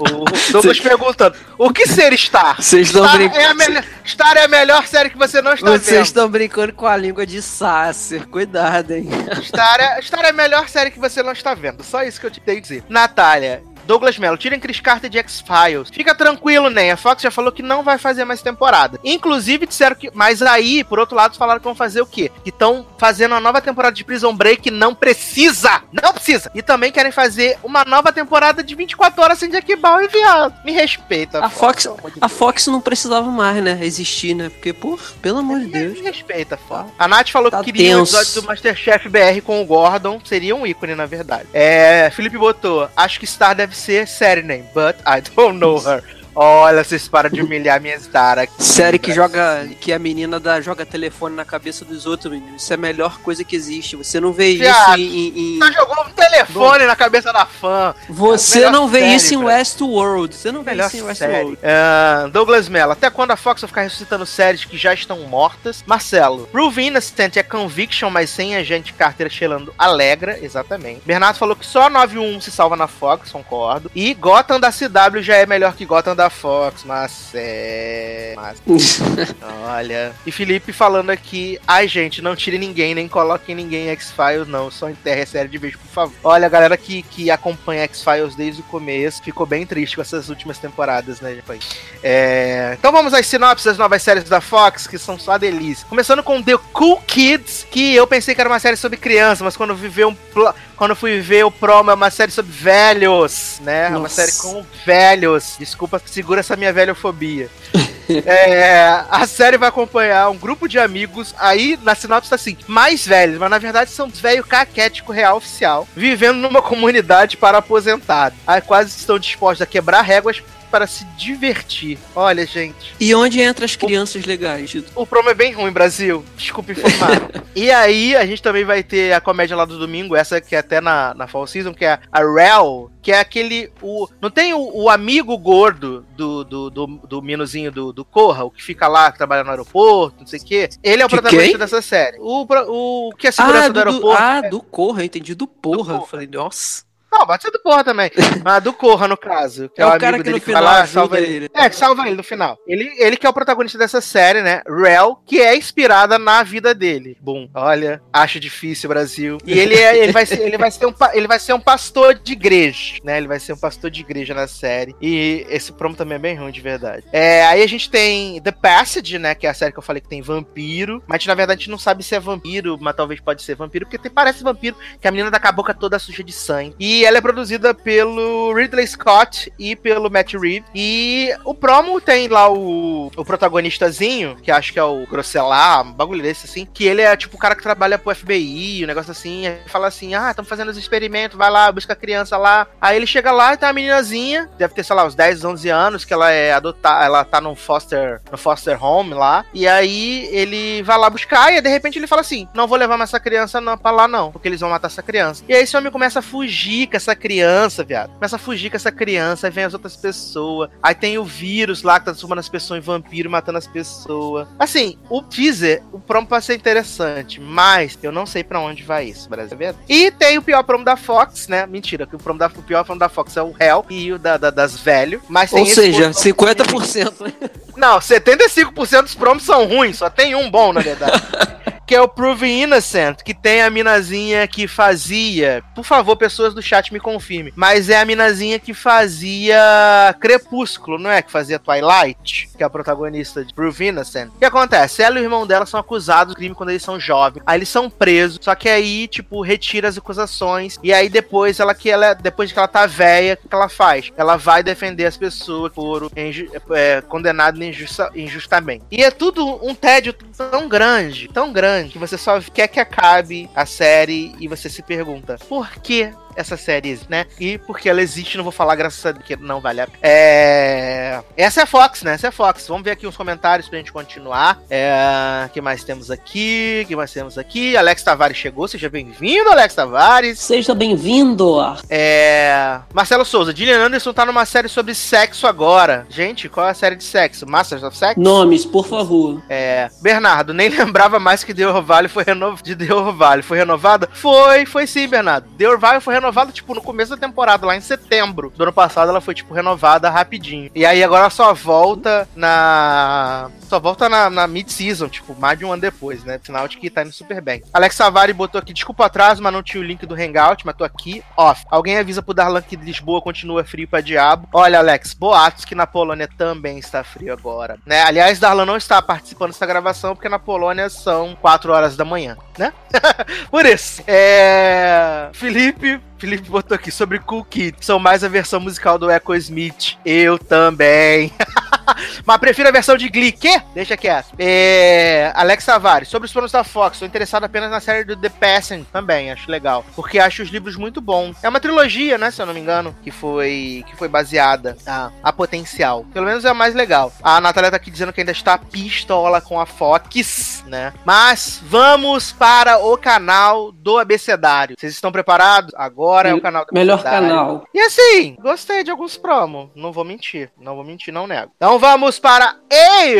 O Douglas perguntando: o que ser Star? Vocês estão brincando. é, a melhor, Star é a melhor série que você não está Vocês vendo. estão brincando com a língua de Sasser. Cuidado, hein? Star é, Star é a melhor série que você não está vendo. Só isso que eu te tenho que dizer. Natália. Douglas Mello, tirem Chris Carter de X-Files. Fica tranquilo, né? A Fox já falou que não vai fazer mais temporada. Inclusive, disseram que. Mas aí, por outro lado, falaram que vão fazer o quê? Que estão fazendo uma nova temporada de Prison Break. Não precisa! Não precisa! E também querem fazer uma nova temporada de 24 horas sem Jack Bauer enviado. Me respeita. A Fox, de a Fox não precisava mais, né? Existir, né? Porque, pô, pelo amor de Deus. Me respeita, Fox. A Nath falou Tá que queria um tenso. episódio do Masterchef BR com o Gordon. Seria um ícone, na verdade. É, Felipe botou. Acho que Star deve ser série name, but I don't know her. Olha, vocês param de humilhar minha Star aqui. Série que joga. que a menina dá, joga telefone na cabeça dos outros, menino. Isso é a melhor coisa que existe. Você não vê isso em. em- em- Só jogou um telefone na cabeça da fã. Você Melhor não vê série, isso em. Westworld. Você não vê Melhor isso em. Westworld. Ah, Douglas Mello, até quando a Fox vai ficar ressuscitando séries que já estão mortas? Marcelo, Prove Innocent é Conviction, mas sem a gente Carter cheirando alegra, exatamente. Bernardo falou que só 91 se salva na Fox, concordo. E Gotham da CW já é melhor que Gotham da Fox, mas é. Mas, olha. E Felipe falando aqui, ai gente, não tire ninguém, nem coloquem ninguém em X-Files, não. Só enterre a série de vez, por favor. Olha, a galera que, que acompanha X-Files desde o começo ficou bem triste com essas últimas temporadas, né, gente? É... Então vamos às sinopses das novas séries da Fox, que são só delícia. Começando com The Cool Kids, que eu pensei que era uma série sobre criança, mas quando eu vi um pl- quando fui ver o promo, é uma série sobre velhos, né? É uma série com velhos. Desculpa, segura essa minha velhofobia. É, a série vai acompanhar um grupo de amigos, aí na sinopse tá assim, mais velhos, mas na verdade são velho caquético real oficial, vivendo numa comunidade para aposentados. Aí quase estão dispostos a quebrar réguas para se divertir. Olha, gente, E onde entra as crianças legais? Tito? o promo é bem ruim, Brasil. Desculpa informar. e aí, a gente também vai ter a comédia lá do domingo, essa que é até na, na Fall Season, que é a Rel, que é aquele. O, não tem o, o amigo gordo do, do, do, do Minozinho do, do Corra, o que fica lá, que trabalha no aeroporto, não sei o quê. Ele é o De protagonista quem? dessa série. O, pro- o que é segurança Ah, do, do, do, aeroporto. ah, do Corra, eu entendi do porra. Corra. Falei, nossa. Não, pode ser do Corra também. Mas do Corra, no caso. É é, o cara que no que final lá, salva ele. ele. É, que salva ele no final. Ele, ele que é o protagonista dessa série, né? Rel, que é inspirada na vida dele. Bom, olha, acho difícil, Brasil. E ele, é, ele, vai ser, ele, vai ser um, ele vai ser um pastor de igreja, né? Ele vai ser um pastor de igreja na série. E esse promo também é bem ruim, de verdade. É, aí a gente tem The Passage, né? Que é a série que eu falei que tem vampiro. Mas na verdade a gente não sabe se é vampiro, mas talvez pode ser vampiro, porque tem, parece vampiro, que a menina tá com a boca toda suja de sangue. E ela é produzida pelo Ridley Scott e pelo Matt Reeves. E o promo tem lá o, o protagonistazinho, que acho que é o Grosselar, um bagulho desse assim, que ele é tipo o cara que trabalha pro FBI, um negócio assim. Ele fala assim: ah, estamos fazendo os experimentos, vai lá, busca a criança lá. Aí ele chega lá e tá a meninazinha, deve ter, sei lá, uns 10, 11 anos, que ela é adotada, ela tá no foster, no foster home lá. E aí ele vai lá buscar e de repente ele fala assim: não vou levar mais essa criança não, pra lá não, porque eles vão matar essa criança. E aí esse homem começa a fugir com essa criança, viado. Começa a fugir com essa criança, aí vem as outras pessoas. Aí tem o vírus lá que tá transformando as pessoas em vampiro, matando as pessoas. Assim, o teaser, o promo pode ser interessante, mas eu não sei pra onde vai isso, Brasil. é E tem o pior promo da Fox, né? Mentira, que o, promo da, o pior promo da Fox é o Hell e o da, da- das velho. Mas Ou seja, outro- 50%. né? não, 75% dos promos são ruins, só tem um bom, na verdade. que é o Prove Innocent, que tem a minazinha que fazia. Por favor, pessoas do chat me confirme. Mas é a minazinha que fazia Crepúsculo, não é? Que fazia Twilight, que é a protagonista de Prove Innocent. O que acontece? Ela e o irmão dela são acusados de crime quando eles são jovens. Aí eles são presos, só que aí, tipo, retira as acusações. E aí depois ela que ela, depois que ela tá velha, o que ela faz? Ela vai defender as pessoas que foram é, condenadas injusta, injustamente. E é tudo um tédio tão grande, tão grande, que você só quer que acabe a série e você se pergunta: por que essa série, né? E porque ela existe, não vou falar graças a Deus, que não vale a pena. É... Essa é a Fox, né? Essa é a Fox. Vamos ver aqui uns comentários pra gente continuar. É... que mais temos aqui? que mais temos aqui? Alex Tavares chegou, seja bem-vindo, Alex Tavares. Seja bem-vindo. É... Marcelo Souza, Gillian Anderson tá numa série sobre sexo agora. Gente, qual é a série de sexo? Masters of Sex? Nomes, por favor. É... Bernardo, nem lembrava mais que The Orvalho foi renovado. De The Orvalho foi renovada? Foi, foi sim, Bernardo. The Orvalho foi renovada renovada, tipo, no começo da temporada, lá em setembro do ano passado, ela foi, tipo, renovada rapidinho. E aí agora só volta na. Só volta na, na mid-season, tipo, mais de um ano depois, né? Sinal de que tá indo super bem. Alex Savari botou aqui, desculpa atraso, mas não tinha o link do Hangout, mas tô aqui, off. Alguém avisa pro Darlan que Lisboa continua frio pra diabo. Olha, Alex, boatos que na Polônia também está frio agora, né? Aliás, Darlan não está participando dessa gravação porque na Polônia são 4 horas da manhã, né? Por isso. É... Felipe Felipe botou aqui sobre Cool Kids. São mais a versão musical do Echo Smith. Eu também. Mas prefiro a versão de Glee. Que? Deixa quieto. É... Alex Tavares. Sobre os planos da Fox. Sou interessado apenas na série do The Passing também. Acho legal. Porque acho os livros muito bons. É uma trilogia, né? Se eu não me engano. Que foi, que foi baseada a, a potencial. Pelo menos é a mais legal. A Natália tá aqui dizendo que ainda está pistola com a Fox, né? Mas vamos para o canal do abecedário. Vocês estão preparados? Agora é o canal do Melhor abecedário. canal. E assim, gostei de alguns promos. Não vou mentir. Não vou mentir, não nego. Então vamos para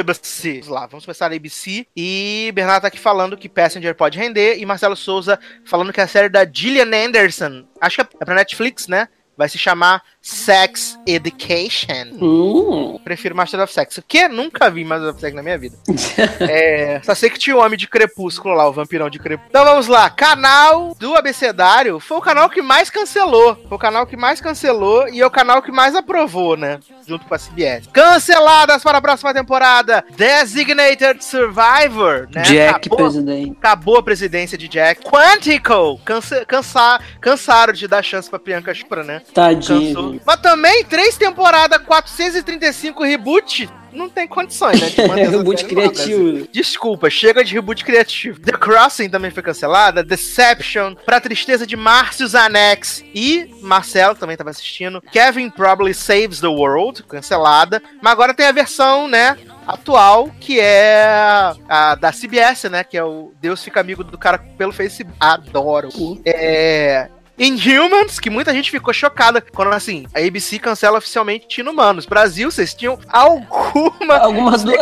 ABC. Vamos lá, vamos começar a ABC. E Bernardo tá aqui falando que Passenger pode render. E Marcelo Souza falando que a série da Gillian Anderson, acho que é pra Netflix, né? Vai se chamar Sex Education. Hum. Prefiro Master of Sex. O que? Nunca vi Master of Sex na minha vida. é, só sei que tinha o Homem de Crepúsculo lá, o vampirão de Crepúsculo. Então vamos lá. Canal do Abecedário foi o canal que mais cancelou. Foi o canal que mais cancelou e é o canal que mais aprovou, né? Junto com a CBS. Canceladas para a próxima temporada. Designated Survivor, né? Jack, Acabou- presidente. Acabou a presidência de Jack. Quantico! Cansa, cansa, cansaram de dar chance pra Priyanka Chopra, né? Tadinho. Cansou. Mas também, três temporadas, 435 reboot. Não tem condições, né? Reboot criativo. Desculpa, chega de reboot criativo. The Crossing também foi cancelada. Deception, Pra Tristeza de Márcio Zanex e Marcelo também tava assistindo. Kevin Probably Saves the World, cancelada. Mas agora tem a versão, né? Atual, que é a da CBS, né? Que é o Deus fica amigo do cara pelo Facebook. Adoro. É. Inhumans, que muita gente ficou chocada quando, assim, a ABC cancela oficialmente Inumanos. Brasil, vocês tinham alguma Algumas do... é,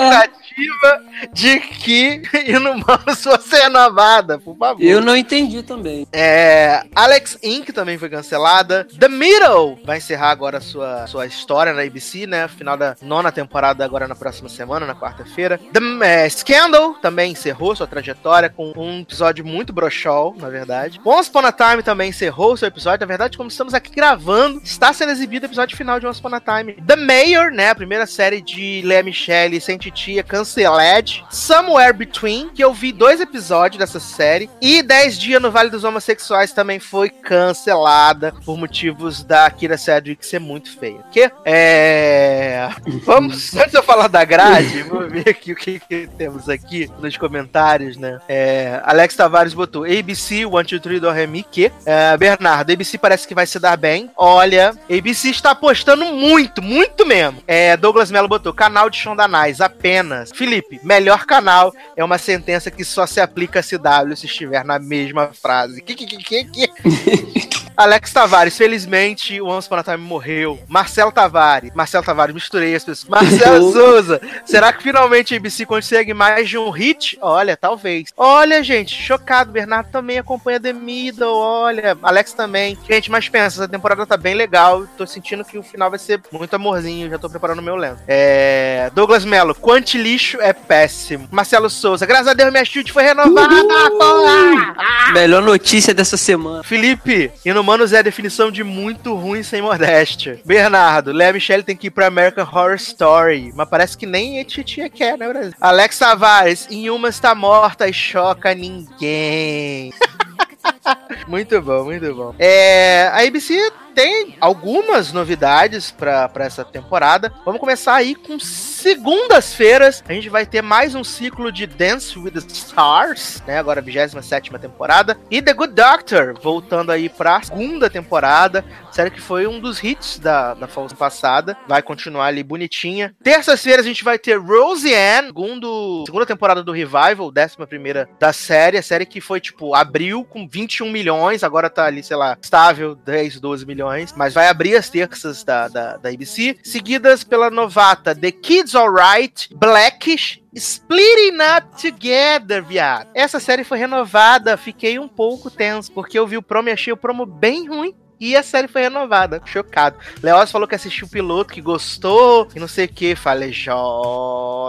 expectativa de que Inumanos fosse renovada, por favor. eu não entendi também. É, Alex Inc. também foi cancelada. The Middle vai encerrar agora a sua, sua história na ABC, né? Final da nona temporada agora na próxima semana, na quarta-feira. The é, Scandal também encerrou sua trajetória com um episódio muito brochol, na verdade. Once Upon a Time também encerrou seu episódio. Na verdade, como estamos aqui gravando, está sendo exibido o episódio final de Once Upon a Time. The Mayor, né? A primeira série de Lea Michele sem titia, canceled. Somewhere Between, que eu vi dois episódios dessa série. E 10 Dias no Vale dos Homossexuais também foi cancelada por motivos da Kira Cedric ser muito feia. Que? É. Vamos, antes de eu falar da grade, vou ver aqui o que, que temos aqui nos comentários, né? É, Alex Tavares botou ABC, One, Two, Three, Do, Re, Mi, que? É, Bernardo, ABC parece que vai se dar bem. Olha, ABC está apostando muito, muito mesmo. É, Douglas Mello botou canal de Shondanais, apenas. Felipe, melhor canal é uma sentença que só se aplica a CW se estiver na mesma frase. Que, que, que, que, que? Alex Tavares, felizmente o Once Upon a Time morreu. Marcelo Tavares, Marcelo Tavares, misturei as pessoas. Marcelo Souza, será que finalmente a ABC consegue mais de um hit? Olha, talvez. Olha, gente, chocado. Bernardo também acompanha The Middle, olha. Alex também. Gente, mas pensa, essa temporada tá bem legal. Tô sentindo que o final vai ser muito amorzinho. Já tô preparando o meu lento. É... Douglas Mello, quanto lixo é péssimo. Marcelo Souza, graças a Deus minha chute foi renovada, porra! Melhor notícia dessa semana. Felipe, Inumanos é a definição de muito ruim sem modéstia. Bernardo, Léa Michelle tem que ir pra American Horror Story, mas parece que nem a titia quer, né, Brasil? Alex Tavares, Inhuma está morta e choca ninguém. muito bom, muito bom. É, a ABC tem algumas novidades para essa temporada. Vamos começar aí com segundas-feiras. A gente vai ter mais um ciclo de Dance with the Stars, né? Agora a 27 temporada. E The Good Doctor, voltando aí pra segunda temporada. Série que foi um dos hits da, da falsa passada. Vai continuar ali bonitinha. Terças-feiras a gente vai ter Roseanne, segundo, segunda temporada do Revival, décima primeira da série. A série que foi, tipo, abriu com 21 milhões, agora tá ali, sei lá, estável, 10, 12 milhões mas vai abrir as terças da, da, da ABC, seguidas pela novata The Kids Alright, Blackish Splitting Up Together, viado. Essa série foi renovada, fiquei um pouco tenso, porque eu vi o promo e achei o promo bem ruim. E a série foi renovada. Chocado. Leoz falou que assistiu o piloto, que gostou, e não sei o que. Falei, jovem.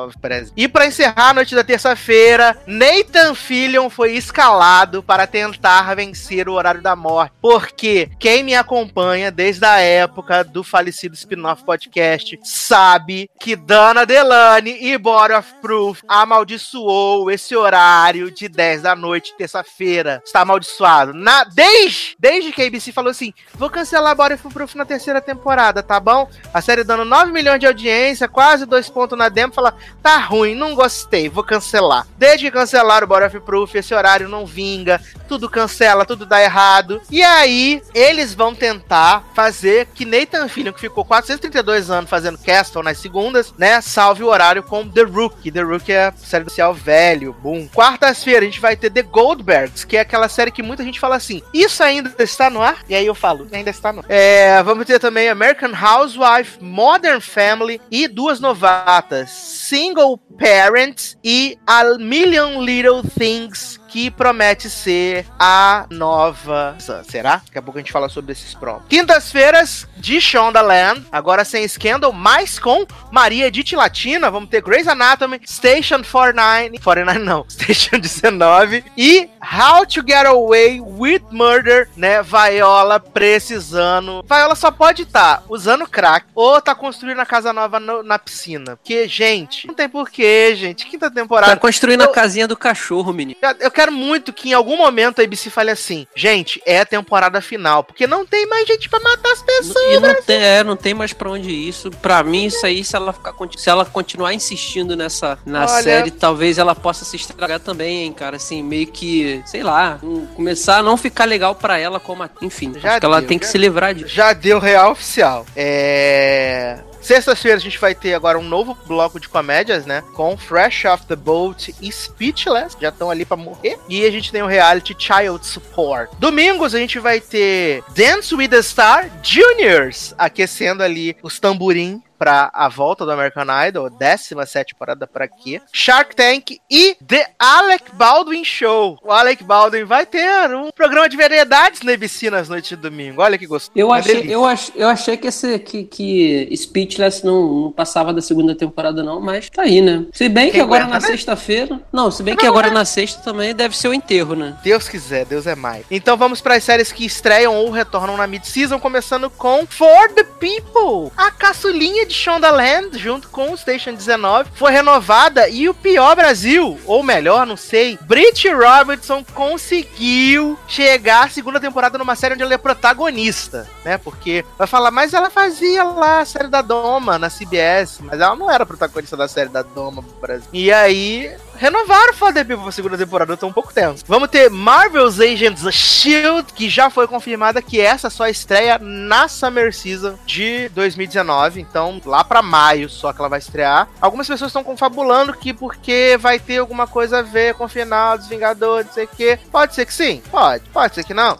E para encerrar a noite da terça-feira, Nathan Fillion foi escalado para tentar vencer o horário da morte. Porque quem me acompanha desde a época do falecido spin-off podcast sabe que Dana Delane e Body of Proof amaldiçoou esse horário de 10 da noite, terça-feira. Está amaldiçoado. Na, desde, desde que a ABC falou assim: Vou cancelar Body of Proof na terceira temporada, tá bom? A série dando 9 milhões de audiência, quase dois pontos na demo. Fala, tá ruim, não gostei, vou cancelar. Desde que cancelaram o Body of Proof, esse horário não vinga, tudo cancela, tudo dá errado. E aí, eles vão tentar fazer que Nathan Fillion, que ficou 432 anos fazendo Castle nas segundas, né, salve o horário com The Rookie. The Rookie é a série social velho, boom. Quartas-feira a gente vai ter The Goldbergs, que é aquela série que muita gente fala assim, isso ainda está no ar? E aí eu falo, ainda está no. É, vamos ter também American Housewife, Modern Family e duas novatas, Single Parents e A Million Little Things que promete ser a nova. Será? Daqui a pouco a gente fala sobre esses promos. Quintas-feiras de Shondaland, agora sem Scandal, mas com Maria Edith Latina. Vamos ter Grey's Anatomy, Station 49, 49 não, Station 19 e How to Get Away with Murder, né? Viola precisando. Viola só pode estar tá usando crack ou tá construindo a casa nova no, na piscina. Porque, gente, não tem porquê, gente. Quinta temporada. Tá construindo eu, a casinha do cachorro, menino. Eu quero muito que em algum momento a ABC fale assim: gente, é a temporada final, porque não tem mais gente para matar as pessoas. E não tem, é, não tem mais pra onde ir isso. Pra mim, isso aí, se ela, ficar, se ela continuar insistindo nessa na Olha... série, talvez ela possa se estragar também, hein, cara. Assim, meio que, sei lá, começar a não ficar legal pra ela como. A, enfim, já acho que ela tem que se livrar disso. Já deu real oficial. É. Sexta-feira a gente vai ter agora um novo bloco de comédias, né? Com Fresh Off the Boat e Speechless, já estão ali para morrer. E a gente tem o reality Child Support. Domingos a gente vai ter Dance with the Star Juniors, aquecendo ali os tamborim para a volta do American Idol, 17 parada para quê? Shark Tank e The Alec Baldwin Show. O Alec Baldwin vai ter um programa de variedades na ABC nas noites de domingo. Olha que gostoso. Eu achei, eu, ach, eu achei que esse que, que Speechless não, não, passava da segunda temporada não, mas tá aí, né? Se bem Quem que agora na né? sexta-feira, não, se bem que agora na sexta também deve ser o enterro, né? Deus quiser, Deus é mais. Então vamos para as séries que estreiam ou retornam na mid-season, começando com For the People, a caçulinha de Shondaland, junto com o Station 19, foi renovada e o pior Brasil, ou melhor, não sei, Brit Robertson conseguiu chegar à segunda temporada numa série onde ela é protagonista, né? Porque vai falar, mas ela fazia lá a série da Doma na CBS, mas ela não era protagonista da série da Doma no Brasil. E aí renovaram o People pra segunda temporada, eu tô um pouco tenso. Vamos ter Marvel's Agents Shield, que já foi confirmada que essa só estreia na Summer Season de 2019, então lá para maio só que ela vai estrear. Algumas pessoas estão confabulando que porque vai ter alguma coisa a ver com o final dos Vingadores, não sei o quê. Pode ser que sim, pode. Pode ser que não.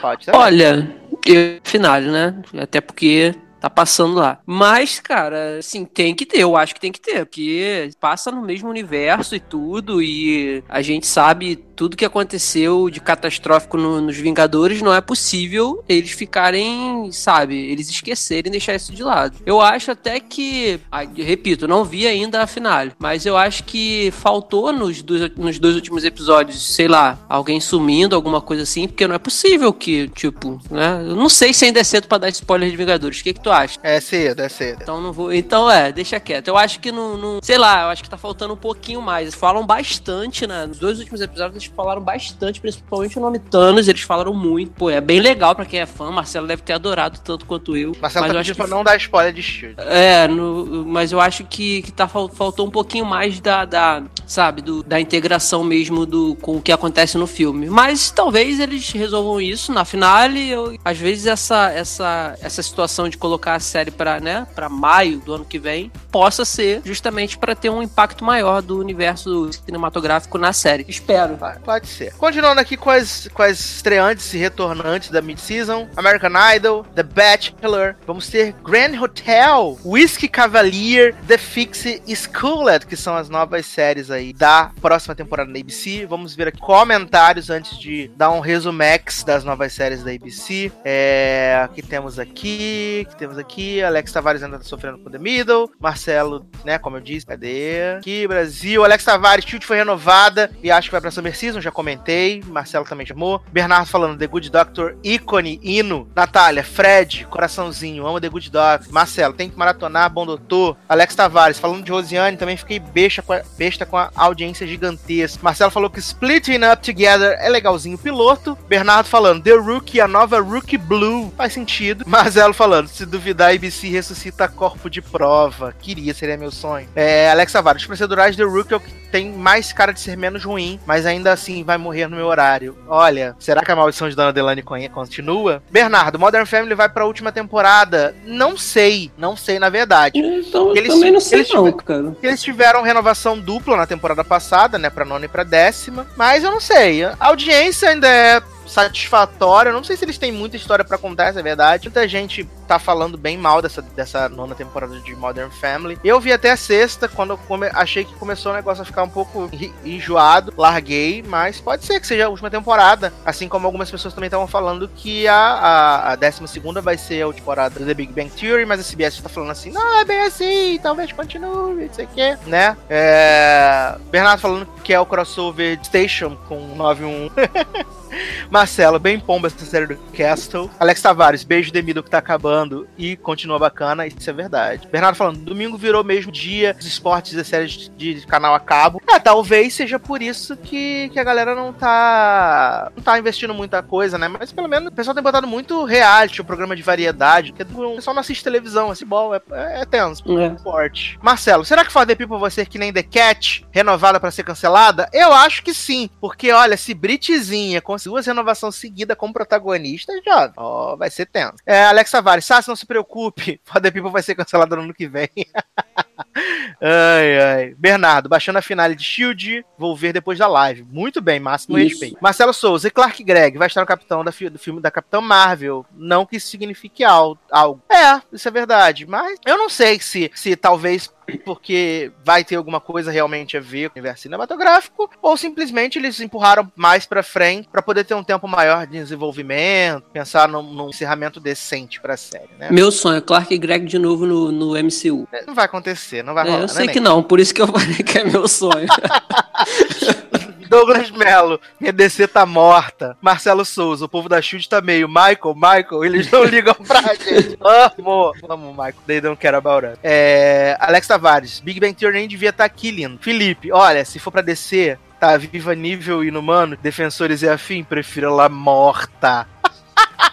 Pode também. Olha, Eu, finale, né? Até porque tá passando lá. Mas, cara, assim, tem que ter, eu acho que tem que ter, porque passa no mesmo universo e tudo, e a gente sabe tudo que aconteceu de catastrófico no- nos Vingadores, não é possível eles ficarem, sabe, eles esquecerem deixar isso de lado. Eu acho até que, ah, repito, não vi ainda a finale, mas eu acho que faltou nos dois, nos dois últimos episódios, sei lá, alguém sumindo, alguma coisa assim, porque não é possível que, tipo, né? Eu não sei se ainda é cedo pra dar spoiler de Vingadores. O que, que tu acha? É cedo, é cedo. Então não vou. Então é, deixa quieto. Eu acho que não, não- Sei lá, eu acho que tá faltando um pouquinho mais. Eles falam bastante, né? Nos dois últimos episódios eles falaram bastante, principalmente o nome Thanos, eles falaram muito. Pô, é bem legal pra quem é fã. Marcelo deve ter adorado tanto quanto eu. Marcelo mas tá eu acho que pra não dar spoiler de Shield. é, no- mas eu acho que, que tá, fal- faltou um pouquinho mais da, da sabe, do- da integração mesmo do, com o que acontece no filme. Mas talvez eles resolvam isso na finale. Eu, às vezes essa, essa, essa situação de colocar a série pra, né, pra maio do ano que vem possa ser justamente pra ter um impacto maior do universo cinematográfico na série. Espero. Pode ser. Continuando aqui com as, com as estreantes e retornantes da mid-season: American Idol, The Bachelor. Vamos ter Grand Hotel, Whiskey Cavalier, The Fixe e Schooled, que são as novas séries aí da próxima temporada da ABC. Vamos ver aqui comentários antes de dar um resumex das novas séries da ABC. É, que temos aqui? Que temos aqui? Alex Tavares ainda tá sofrendo com The Middle. Marcelo, né, como eu disse, cadê? Aqui, Brasil. Alex Tavares, Shield foi renovada e acho que vai pra Summer Season, já comentei. Marcelo também chamou. Bernardo falando The Good Doctor, ícone, hino. Natália, Fred, coraçãozinho, amo The Good Doctor. Marcelo, tem que maratonar, bom doutor. Alex Tavares, falando de Rosiane, também fiquei besta com a, besta com a audiência gigantesca. Marcelo falou que Splitting Up Together é legalzinho piloto. Bernardo falando The Rookie, a nova Rookie Blue. Faz sentido. Marcelo falando, se duvidar, ABC ressuscita corpo de prova. Queria, seria meu sonho. É, Alex Tavares, os procedurais The Rookie é o que tem mais cara de ser menos ruim, mas ainda assim vai morrer no meu horário. Olha, será que a maldição de Dona Delane con- continua? Bernardo, Modern Family vai pra última temporada? Não sei, não sei na verdade. Então, eu Eles- também não sei eles não, cara. Eles tiveram renovação dupla na temporada passada, né? Pra nona e pra décima. Mas eu não sei. A audiência ainda é satisfatória. Não sei se eles têm muita história pra contar, essa é verdade. Muita gente tá falando bem mal dessa, dessa nona temporada de Modern Family. Eu vi até a sexta, quando eu come- achei que começou o negócio a ficar um pouco enjoado. Larguei, mas pode ser que seja a última temporada. Assim como algumas pessoas também estavam falando que a, a, a décima segunda vai ser a temporada do The Big Bang Theory, mas a CBS tá falando assim, não, é bem assim, talvez continue, não sei o que, né? É... Bernardo falando que é o crossover Station com 91. Marcelo, bem pomba essa série do Castle. Alex Tavares, beijo Demido que tá acabando e continua bacana, isso é verdade. Bernardo falando, domingo virou mesmo dia dos esportes e séries de, de canal a cabo. É, talvez seja por isso que, que a galera não tá não tá investindo muita coisa, né? Mas pelo menos o pessoal tem botado muito reality, o programa de variedade, porque o pessoal não assiste televisão, esse bom, é, é, é tenso. É. Forte. Marcelo, será que For the People vai ser que nem The Cat, renovada pra ser cancelada? Eu acho que sim, porque olha, se Britzinha conseguir duas renovações seguidas como protagonista, já, ó, vai ser tenso. É, Alex Tavares, Sassi, não se preocupe, the People vai ser cancelada no ano que vem. ai, ai. Bernardo, baixando a finale de Shield, vou ver depois da live. Muito bem, máximo Isso. respeito. Marcelo Souza e Clark Gregg vai estar no capitão da do filme da Capitã Marvel. Não que isso signifique al- algo. É, isso é verdade. Mas eu não sei se, se talvez porque vai ter alguma coisa realmente a ver com o universo cinematográfico, ou simplesmente eles empurraram mais pra frente pra poder ter um tempo maior de desenvolvimento, pensar num, num encerramento decente pra série, né? Meu sonho é Clark e Greg de novo no, no MCU. Não vai acontecer, não vai É, rolar. eu sei né, que Ney? não, por isso que eu falei que é meu sonho. Douglas Mello, minha DC tá morta. Marcelo Souza, o povo da Shield tá meio. Michael, Michael, eles não ligam pra gente. Amo, amo, Michael. They don't care about us. É, Alex Tavares, Big Bang Theory nem devia estar aqui, lindo. Felipe, olha, se for pra descer, tá viva nível inumano, defensores e afim, prefiro ela morta.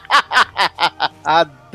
Adoro.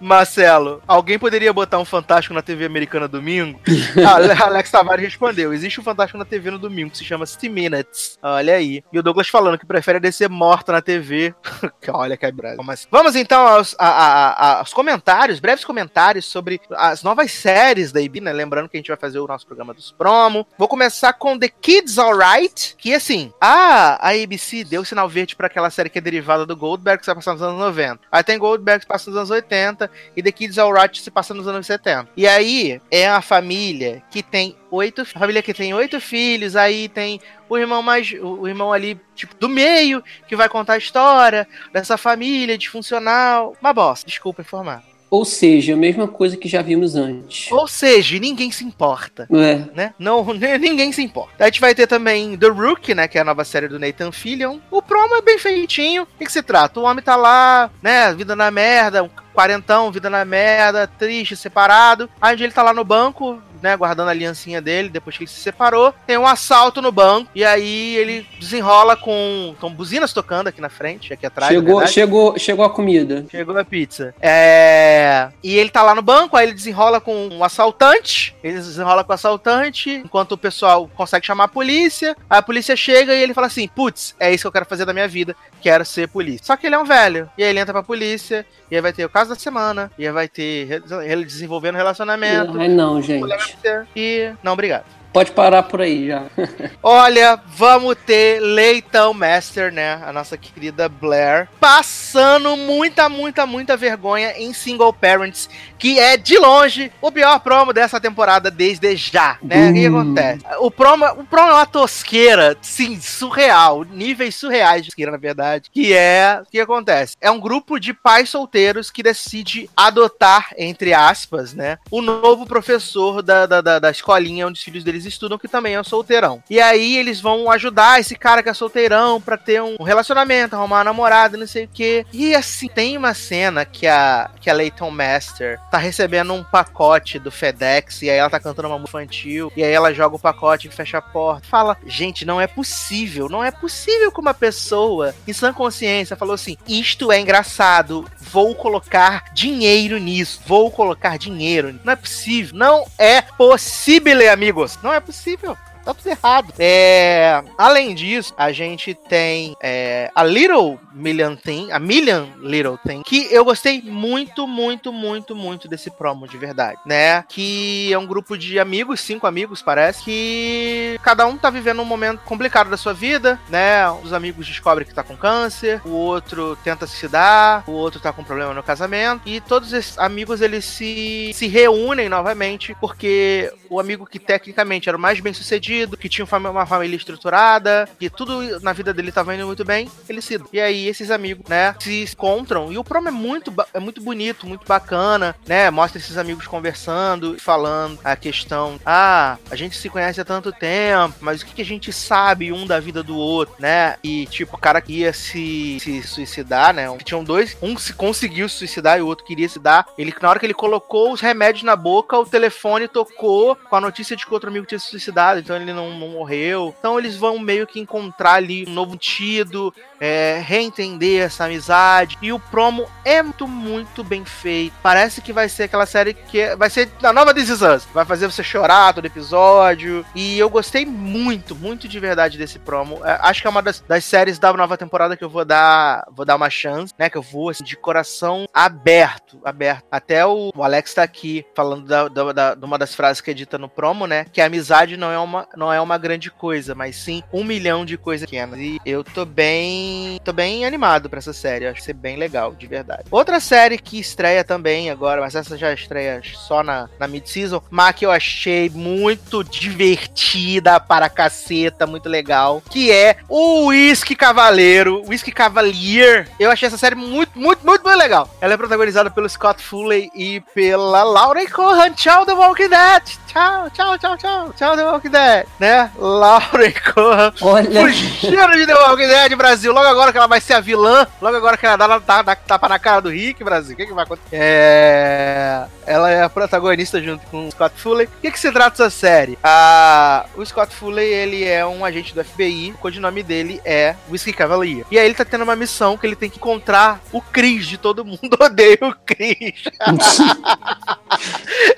Marcelo, alguém poderia botar um Fantástico na TV americana domingo? ah, Alex Tavares respondeu: existe um Fantástico na TV no domingo que se chama 60 Minutes. Olha aí. E o Douglas falando que prefere a DC morta na TV. Olha que é Mas vamos então aos, a, a, aos comentários, breves comentários sobre as novas séries da IB, né? Lembrando que a gente vai fazer o nosso programa dos promo. Vou começar com The Kids Alright, que assim, a, a ABC deu sinal verde para aquela série que é derivada do Goldberg, que vai passar nos anos 90. Aí tem Goldberg que passa nos anos 80 e The Kids Alright se passa nos anos 70. E aí é a família que tem oito, família que tem oito filhos, aí tem o irmão mais, o irmão ali, tipo, do meio, que vai contar a história dessa família disfuncional. Uma bosta, desculpa informar. Ou seja, a mesma coisa que já vimos antes. Ou seja, ninguém se importa. É. Né? Não, ninguém se importa. A gente vai ter também The Rook, né? Que é a nova série do Nathan Fillion. O promo é bem feitinho. O que, que se trata? O homem tá lá, né? Vida na merda, quarentão, vida na merda, triste, separado. Aí ele tá lá no banco, né, guardando a aliancinha dele, depois que ele se separou. Tem um assalto no banco, e aí ele desenrola com, com buzinas tocando aqui na frente, aqui atrás. Chegou, chegou, chegou a comida. Chegou a pizza. É... E ele tá lá no banco, aí ele desenrola com um assaltante, ele desenrola com o assaltante, enquanto o pessoal consegue chamar a polícia, a polícia chega e ele fala assim, putz, é isso que eu quero fazer da minha vida, quero ser polícia. Só que ele é um velho, e aí ele entra pra polícia, e aí vai ter o caso da semana, e aí vai ter ele desenvolvendo relacionamento. Ai não, gente. E não, obrigado. Pode parar por aí já. Olha, vamos ter Leitão Master, né? A nossa querida Blair, passando muita, muita, muita vergonha em Single Parents, que é de longe o pior promo dessa temporada desde já, né? O que acontece? O promo, o promo é uma tosqueira, sim, surreal, níveis surreais de tosqueira, na verdade. Que é, o que acontece? É um grupo de pais solteiros que decide adotar, entre aspas, né? O novo professor da, da, da, da escolinha onde os filhos deles estudam, que também é um solteirão. E aí eles vão ajudar esse cara que é solteirão pra ter um relacionamento, arrumar uma namorada, não sei o quê. E assim, tem uma cena que a, que a Leighton Master tá recebendo um pacote do FedEx e aí ela tá cantando uma música infantil e aí ela joga o pacote e fecha a porta. Fala, gente, não é possível, não é possível que uma pessoa em sã consciência falou assim: isto é engraçado, vou colocar dinheiro nisso, vou colocar dinheiro. Não é possível, não é possível, amigos. Não é possível tá tudo errado. É, além disso, a gente tem é, a Little Million Thing, a Million Little Thing, que eu gostei muito, muito, muito, muito desse promo, de verdade, né? Que é um grupo de amigos, cinco amigos, parece, que cada um tá vivendo um momento complicado da sua vida, né? Os amigos descobrem que tá com câncer, o outro tenta se dar, o outro tá com problema no casamento, e todos esses amigos, eles se, se reúnem novamente, porque o amigo que tecnicamente era o mais bem sucedido, que tinha uma família estruturada, que tudo na vida dele tava indo muito bem, ele se. E aí esses amigos, né, se encontram. E o promo é muito, é muito bonito, muito bacana, né? Mostra esses amigos conversando, falando a questão: ah, a gente se conhece há tanto tempo, mas o que, que a gente sabe um da vida do outro, né? E tipo, o cara que ia se, se suicidar, né? Tinham dois, um se conseguiu se suicidar e o outro queria se dar. Ele, na hora que ele colocou os remédios na boca, o telefone tocou com a notícia de que outro amigo tinha se suicidado. Então ele ele não, morreu. Então eles vão meio que encontrar ali um novo tido, é, reentender essa amizade. E o promo é muito, muito bem feito. Parece que vai ser aquela série que é, vai ser a nova This Is Us. Vai fazer você chorar todo episódio. E eu gostei muito, muito de verdade desse promo. É, acho que é uma das, das, séries da nova temporada que eu vou dar, vou dar uma chance, né? Que eu vou assim, de coração aberto, aberto. Até o, o Alex tá aqui falando da, da, da, de uma das frases que é dita no promo, né? Que a amizade não é uma, não é uma grande coisa, mas sim um milhão de coisas pequenas. E eu tô bem. tô bem animado pra essa série. Acho que ser bem legal, de verdade. Outra série que estreia também agora, mas essa já estreia só na, na mid-season, mas que eu achei muito divertida para caceta, muito legal. Que é o Whisky Cavaleiro, Whisky Cavalier. Eu achei essa série muito, muito, muito, muito legal. Ela é protagonizada pelo Scott Foley e pela Laura Cohan. Tchau, The Walking Dead! Tchau, tchau, tchau, tchau, tchau, The Walking Dead, né? Lauren Cohan Olha. fugindo de The Walking Dead, Brasil. Logo agora que ela vai ser a vilã, logo agora que ela dá, dá, dá tapa na cara do Rick, Brasil. O que, que vai acontecer? É... Ela é a protagonista junto com o Scott Foley. O que, que se trata essa série? Ah, o Scott Foley, ele é um agente do FBI, o codinome dele é Whiskey Cavalier. E aí ele tá tendo uma missão que ele tem que encontrar o Chris de todo mundo odeia o Chris.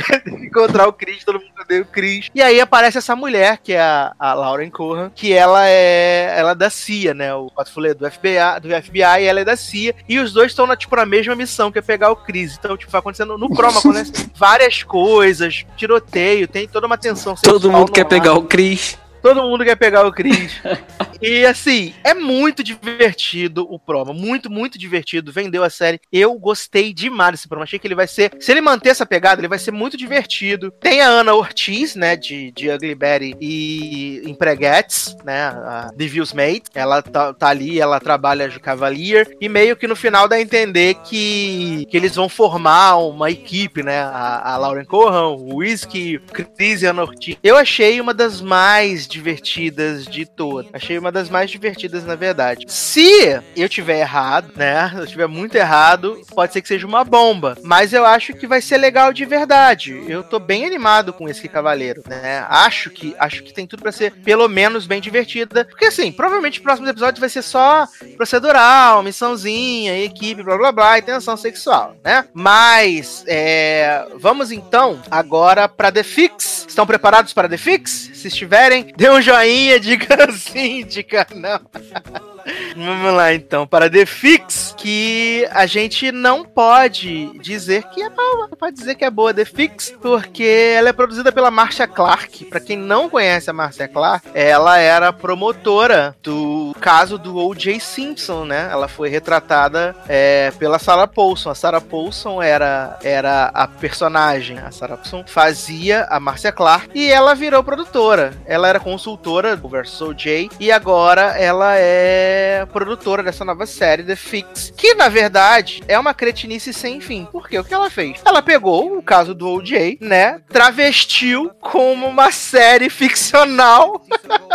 Tem que encontrar o Chris, todo mundo o Chris. E aí aparece essa mulher, que é a, a Lauren Cohan, que ela é ela é da CIA, né? O Foley é do FBI, do FBI e ela é da CIA. E os dois estão na, tipo, na mesma missão, que é pegar o Chris. Então, tipo, vai acontecendo no Chroma, acontece várias coisas, tiroteio, tem toda uma tensão Todo sexual mundo no quer ar. pegar o Chris. Todo mundo quer pegar o Chris. e assim, é muito divertido o promo. Muito, muito divertido. Vendeu a série. Eu gostei demais desse promo. Achei que ele vai ser. Se ele manter essa pegada, ele vai ser muito divertido. Tem a Ana Ortiz, né? De, de Ugly Betty e Empreguetes, né? A Devil's Mate. Ela tá, tá ali, ela trabalha de Cavalier. E meio que no final dá a entender que, que eles vão formar uma equipe, né? A, a Lauren Cohan, o Whiskey, o Chris e a Ana Ortiz. Eu achei uma das mais divertidas de todas. Achei uma das mais divertidas, na verdade. Se eu tiver errado, né? Se eu tiver muito errado, pode ser que seja uma bomba. Mas eu acho que vai ser legal de verdade. Eu tô bem animado com esse cavaleiro, né? Acho que acho que tem tudo pra ser pelo menos bem divertida. Porque assim, provavelmente o próximo episódio vai ser só procedural, missãozinha, equipe, blá blá blá, e tensão sexual, né? Mas é, vamos então agora pra The Fix. Estão preparados para The Fix? Se estiverem, dê um joinha, diga sim, diga não. Vamos lá então, para The Fix, que a gente não pode dizer que é boa, pode dizer que é boa The Fix, porque ela é produzida pela Marcia Clark. Para quem não conhece a Marcia Clark, ela era promotora do caso do O.J. Simpson, né? Ela foi retratada é, pela Sarah Paulson. A Sarah Paulson era, era a personagem, a Sarah Paulson fazia a Marcia Clark e ela virou produtora. Ela era consultora do versus O.J. e agora ela é produtora dessa nova série, The Fix, que na verdade é uma cretinice sem fim. Porque o que ela fez? Ela pegou o caso do O.J., né? Travestiu como uma série ficcional.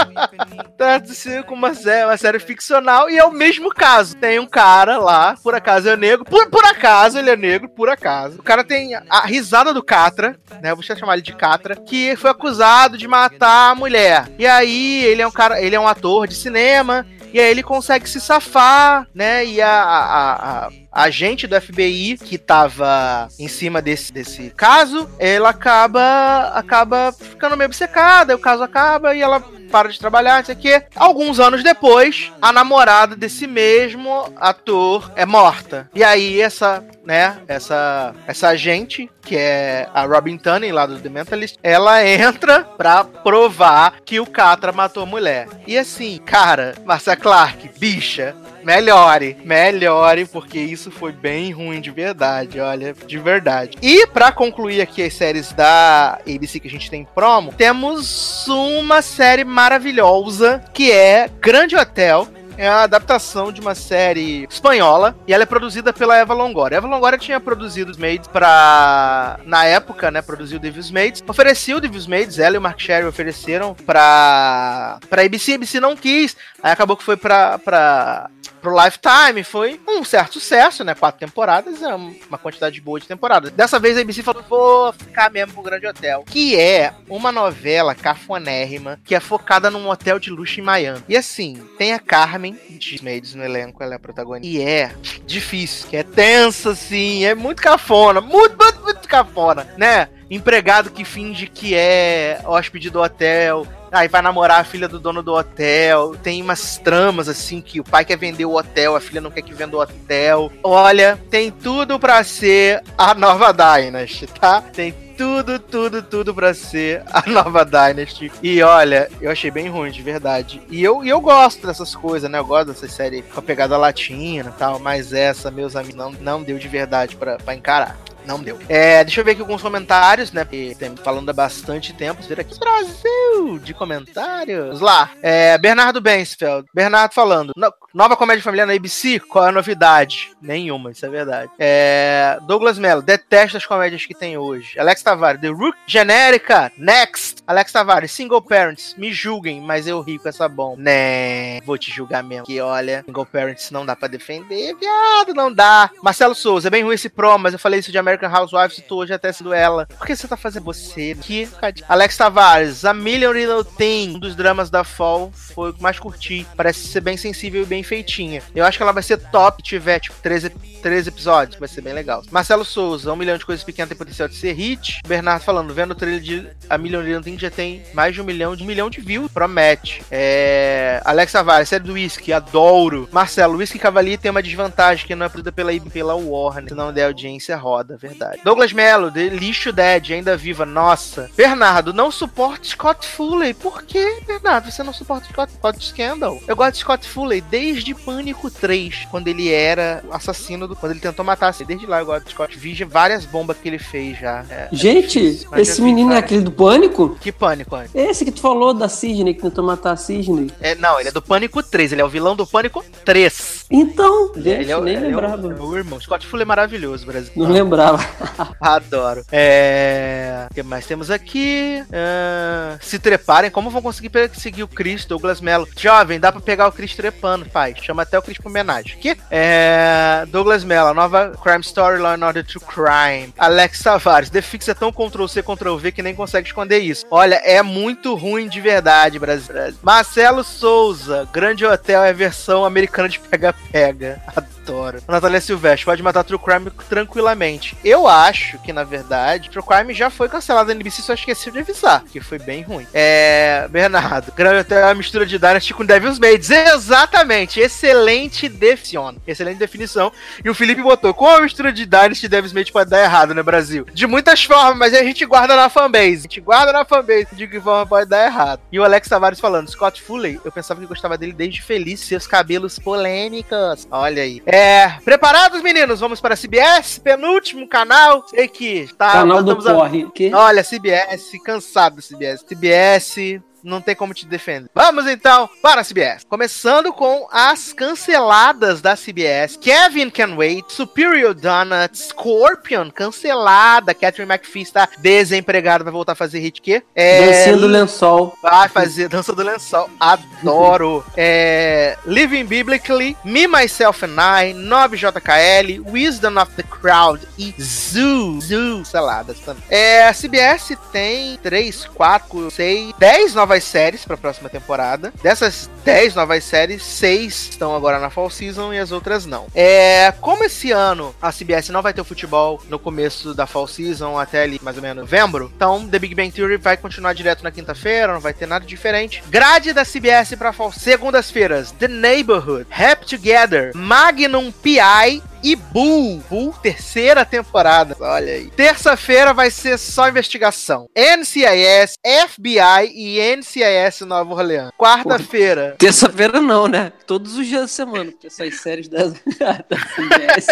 Travestiu como uma série, uma série ficcional e é o mesmo caso. Tem um cara lá, por acaso é negro, por, por acaso ele é negro, por acaso. O cara tem a risada do Catra, né? Eu vou chamar ele de Catra, que foi acusado de matar a mulher. E aí ele é um cara, ele é um ator de cinema. E aí ele consegue se safar, né? E a, a, a, agente do FBI que tava em cima desse, desse caso, ela acaba acaba ficando meio obcecada, o caso acaba e ela para de trabalhar, não sei o quê. Alguns anos depois, a namorada desse mesmo ator é morta. E aí essa, né, essa essa agente, que é a Robin Tunney lá do The Mentalist, ela entra pra provar que o Catra matou a mulher. E assim, cara, Marcia Clark, bicha, melhore, melhore, porque isso foi bem ruim de verdade, olha, de verdade. E pra concluir aqui as séries da ABC que a gente tem em promo, temos uma série maravilhosa que é Grande Hotel. É a adaptação de uma série espanhola e ela é produzida pela Eva Longoria. Eva Longoria tinha produzido os Maids pra. Na época, né? Produziu Devil's Maids. Ofereceu o Devil's Maids, ela e o Mark Sherry ofereceram pra. pra ABC. ABC não quis. Aí acabou que foi pra. pra pro Lifetime foi um certo sucesso, né? Quatro temporadas é uma quantidade boa de temporadas. Dessa vez a ABC falou: vou ficar mesmo pro Grande Hotel, que é uma novela cafonérrima que é focada num hotel de luxo em Miami. E assim, tem a Carmen de Maids no elenco, ela é a protagonista. E é difícil, é tensa, assim, é muito cafona, muito, muito, muito cafona, né? Empregado que finge que é hóspede do hotel, Aí vai namorar a filha do dono do hotel. Tem umas tramas assim que o pai quer vender o hotel, a filha não quer que venda o hotel. Olha, tem tudo pra ser a nova Dynasty, tá? Tem tudo, tudo, tudo pra ser a nova Dynasty. E olha, eu achei bem ruim, de verdade. E eu, e eu gosto dessas coisas, né? Eu gosto dessa série com a pegada latina e tal, mas essa, meus amigos, não, não deu de verdade pra encarar. Não deu. É, deixa eu ver aqui alguns comentários, né? Porque falando há bastante tempo. Ver aqui. Brasil de comentários. Lá. É, Bernardo Bensfeld. Bernardo falando. "No- Nova comédia familiar na ABC? Qual é a novidade? Nenhuma, isso é verdade. É, Douglas Mello. Detesto as comédias que tem hoje. Alex Tavares. The Rook. Genérica. Next. Alex Tavares. Single Parents. Me julguem, mas eu ri com essa bomba. Né. Vou te julgar mesmo. Que olha, Single Parents não dá pra defender, viado. Não dá. Marcelo Souza. É bem ruim esse pro, mas eu falei isso de American Housewives e tu hoje até sendo ela. Por que você tá fazendo você? Que? Alex Tavares, A Million Little Thing, um dos dramas da Fall, foi o que mais curti. Parece ser bem sensível e bem feitinha. Eu acho que ela vai ser top se tiver, tipo, 13, 13 episódios. Vai ser bem legal. Marcelo Souza, Um Milhão de Coisas Pequenas tem potencial de ser hit. Bernardo falando, vendo o trailer de A Million Little Thing já tem mais de um milhão de um milhão de views. Promete. É... Alex Tavares, série do Whisky, adoro. Marcelo, Whisky Cavalier tem uma desvantagem que não é produzida pela pela Warner. Se não der audiência, roda, verdade. Douglas Mello, de Lixo Dead, ainda viva, nossa. Bernardo, não suporte Scott Foley. Por que, Bernardo? Você não suporta Scott, Scott Scandal? Eu gosto de Scott Foley desde Pânico 3, quando ele era o assassino do. Quando ele tentou matar assim. Desde lá eu gosto de Scott. Vi várias bombas que ele fez já. É, é Gente, difícil, mas já esse vi menino é aquele do Pânico? Que pânico, Andy? Esse que tu falou da Sidney, que tentou matar a Sidney. É, não, ele é do Pânico 3, ele é o vilão do Pânico 3. Então, gente, ele é, o- nem ele é o- lembrava. é o irmão. Scott Fuller é maravilhoso, Brasil. Não lembrava. Adoro. É. O que mais temos aqui? Ah, se treparem, como vão conseguir perseguir o Chris, Douglas Mello? Jovem, dá pra pegar o Chris trepando, pai. Chama até o Chris pra homenagem. Que? É. Douglas Mello, nova Crime Story Law and Order to Crime. Alex Tavares, The Fix é tão Ctrl-C, Ctrl-V que nem consegue esconder isso. Olha, é muito ruim de verdade, Brasil. Marcelo Souza, Grande Hotel é versão americana de pega-pega. Adoro. Natália Silvestre, pode matar True Crime tranquilamente. Eu acho que, na verdade, True Crime já foi cancelado na NBC, só esqueci de avisar, que foi bem ruim. É. Bernardo, Hotel é mistura de Dynasty com Devil's Maids. Exatamente! Excelente definição. Excelente definição. E o Felipe botou: como a mistura de Dynasty e Devil's Maids pode dar errado no Brasil? De muitas formas, mas a gente guarda na fanbase. A gente guarda na fanbase de que forma pode dar errado. E o Alex Tavares falando: Scott Foley, eu pensava que gostava dele desde Feliz, seus cabelos polêmicos. Olha aí. É. Preparados, meninos? Vamos para a CBS, penúltimo canal. Sei que tá. Canal do a- Corre. Que? Olha, CBS, cansado do CBS. CBS, não tem como te defender. Vamos então para a CBS. Começando com as canceladas da CBS. Kevin Can Wait, Superior Donuts, Scorpion, cancelada. Catherine McPhee está desempregada, vai voltar a fazer hit que? É, do lençol. Vai fazer dança do lençol. Adoro. é, Living Biblically, Me, Myself and I, 9JKL, Wisdom of the Crowd e Zoo. Zoo. Saladas também. É, a CBS tem 3, 4, 6, 10 novas séries pra próxima temporada. Dessas 10 novas séries, 6 estão agora na Fall Season e as outras não. É, como esse ano a CBS não vai ter o futebol no começo da Fall Season até ali mais ou menos novembro, então The Big Bang Theory vai continuar direto na quinta-feira, não vai ter nada diferente. Grade da CBS pra Fall Segundas-feiras, The Neighborhood, Happy Together, Magnum PI e Bull. Bull, terceira temporada. Olha aí. Terça-feira vai ser só investigação. NCIS, FBI e NCIS Nova Orleans. Quarta-feira. Terça-feira não, né? Todos os dias da semana, porque essas séries da, da CBS.